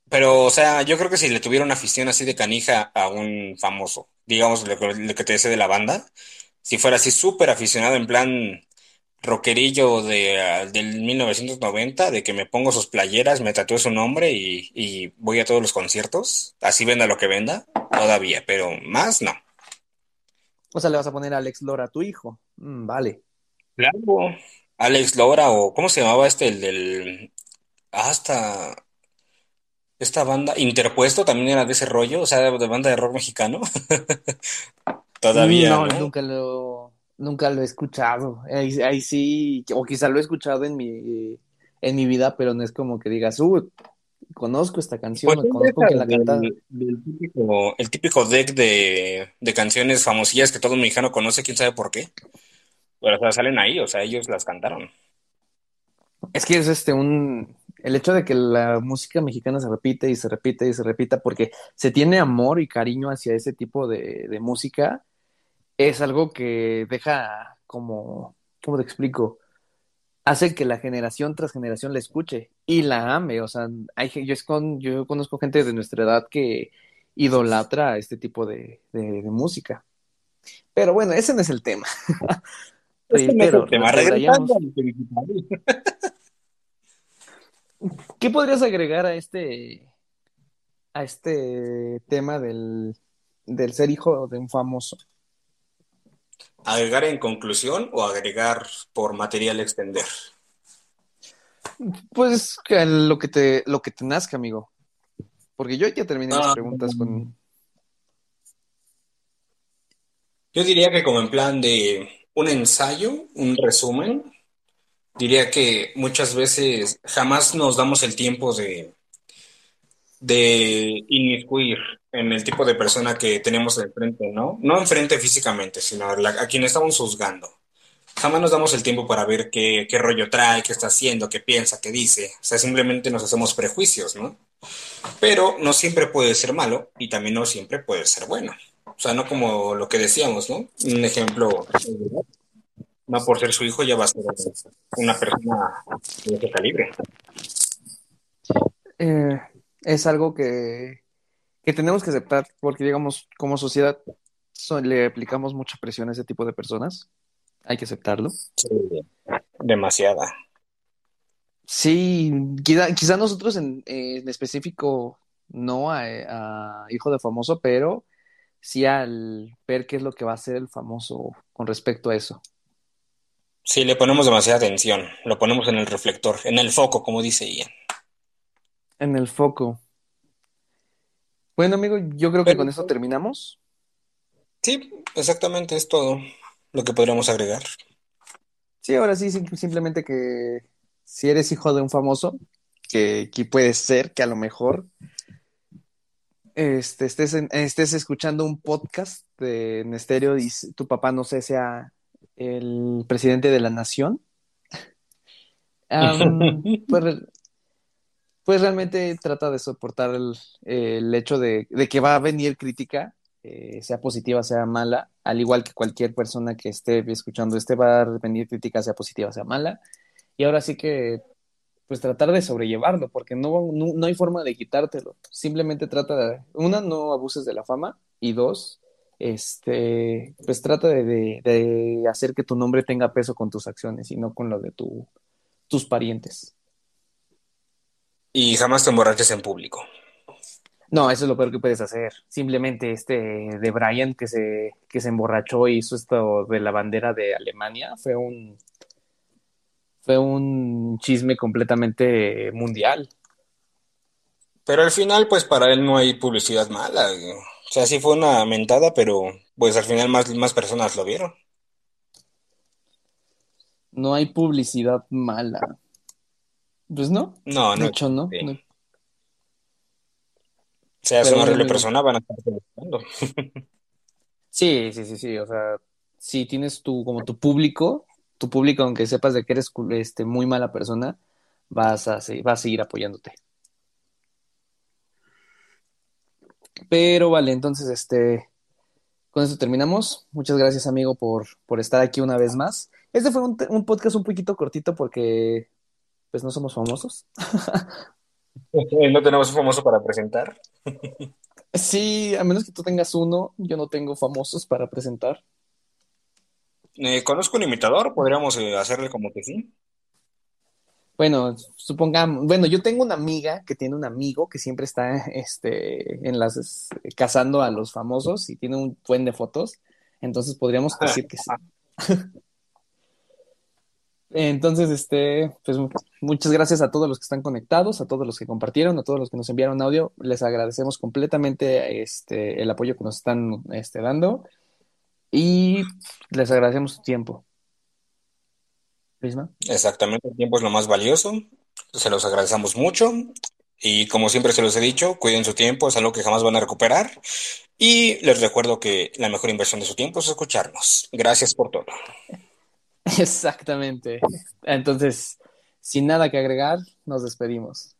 B: pero, o sea, yo creo que si le tuviera una afición así de canija a un famoso, digamos lo, que lo que te decía de la banda, si fuera así súper aficionado en plan rockerillo de, ah, del 1990, de que me pongo sus playeras, me tatúo su nombre y, y voy a todos los conciertos, así venda lo que venda, todavía, pero más no.
A: O sea, le vas a poner a Alex Lora a tu hijo. Mm, vale.
B: Claro. Alex Lora o ¿cómo se llamaba este el del hasta esta banda Interpuesto también era de ese rollo, o sea, de, de banda de rock mexicano. Todavía,
A: No,
B: ¿no?
A: nunca lo, nunca lo he escuchado. Ahí, ahí sí, o quizá lo he escuchado en mi, en mi vida, pero no es como que digas, uh, conozco esta canción,
B: Pues
A: conozco quién la canta.
B: típico, el típico deck de, de canciones famosillas que todo mexicano conoce, quién sabe por qué. Pero o sea, salen ahí, o sea, ellos las cantaron.
A: Es que es este un el hecho de que la música mexicana se repite y se repite y se repita porque se tiene amor y cariño hacia ese tipo de, de música, es algo que deja como, ¿cómo te explico? Hace que la generación tras generación la escuche y la ame. O sea, hay, yo, es con, yo conozco gente de nuestra edad que idolatra este tipo de, de- de música. Pero bueno, ese no es el tema.
B: Ese no es
A: Reitero,
B: el tema.
A: ¿Qué podrías agregar a este, a este tema del, del ser hijo de un famoso?
B: ¿Agregar en conclusión o agregar por material extender?
A: Pues lo que te, lo que te nazca, amigo. Porque yo ya terminé mis
B: Ah,
A: preguntas con.
B: Yo diría que como en plan de un ensayo, un resumen, diría que muchas veces jamás nos damos el tiempo de, de inmiscuir en el tipo de persona que tenemos enfrente, ¿no? No enfrente físicamente, sino a, la- quien estamos juzgando. Jamás nos damos el tiempo para ver qué, qué rollo trae, qué está haciendo, qué piensa, qué dice. O sea, simplemente nos hacemos prejuicios, ¿no? Pero no siempre puede ser malo y también no siempre puede ser bueno. O sea, no como lo que decíamos, ¿no? Un ejemplo, no por ser su hijo ya va a ser una persona de ese calibre.
A: Eh, es algo que, que tenemos que aceptar, porque digamos, como sociedad so- le aplicamos mucha presión a ese tipo de personas. Hay que aceptarlo.
B: Sí, demasiada.
A: Sí, quizá, quizá nosotros en, en específico no a, a hijo de famoso, pero sí al ver qué es lo que va a hacer el famoso con respecto a eso.
B: Sí, le ponemos demasiada atención, lo ponemos en el reflector, en el foco, como dice Ian.
A: En el foco. Bueno, amigo, yo creo que
B: Pero
A: con eso terminamos.
B: sí, exactamente, es todo lo que podríamos agregar.
A: Sí, ahora sí, sim- simplemente que si eres hijo de un famoso, que, que puede ser que a lo mejor este, estés, en- estés escuchando un podcast de, en estéreo y tu papá, no sé, sea el presidente de la nación. Pues, pues realmente trata de soportar el, el hecho de, de, que va a venir crítica, eh, sea positiva, sea mala, al igual que cualquier persona que esté escuchando este, va a venir crítica, sea positiva, sea mala. Y ahora sí que, pues tratar de sobrellevarlo, porque no, no, no hay forma de quitártelo. Simplemente trata de, una, no abuses de la fama, y dos, este, pues trata de, de, de, hacer que tu nombre tenga peso con tus acciones y no con lo de tu, tus parientes.
B: Y jamás te emborraches en público.
A: No, eso es lo peor que puedes hacer. Simplemente este de Brian que se, que se emborrachó y hizo esto de la bandera de Alemania fue un fue un chisme completamente mundial.
B: Pero al final, pues para él no hay publicidad mala. O sea, sí fue una mentada, pero pues al final más, más personas lo vieron.
A: No hay publicidad mala. Pues no.
B: No, no.
A: De hecho, no. No.
B: O sea, es una horrible persona, van a estar buscando.
A: Sí, sí, sí, sí. O sea, si tienes tu, como tu público, tu público, aunque sepas de que eres este, muy mala persona, vas a, se- va a seguir apoyándote. Pero vale, entonces, este, con eso terminamos. Muchas gracias, amigo, por, por estar aquí una vez más. Este fue un podcast un poquito cortito porque, pues, no somos famosos.
B: No tenemos un famoso para presentar.
A: Sí, a menos que tú tengas uno, yo no tengo famosos para presentar.
B: Eh, conozco un imitador, podríamos eh, hacerle como que sí.
A: Bueno, supongamos, bueno, yo tengo una amiga que tiene un amigo que siempre está este, en las cazando a los famosos y tiene un buen de fotos, entonces podríamos decir que sí. Entonces, este, pues muchas gracias a todos los que están conectados, a todos los que compartieron, a todos los que nos enviaron audio. Les agradecemos completamente este, el apoyo que nos están este, dando y les agradecemos su tiempo. Prisma.
B: Exactamente, el tiempo es lo más valioso. Se los agradecemos mucho. Y como siempre se los he dicho, cuiden su tiempo, es algo que jamás van a recuperar. Y les recuerdo que la mejor inversión de su tiempo es escucharnos. Gracias por todo.
A: Exactamente. Entonces, sin nada que agregar, nos despedimos.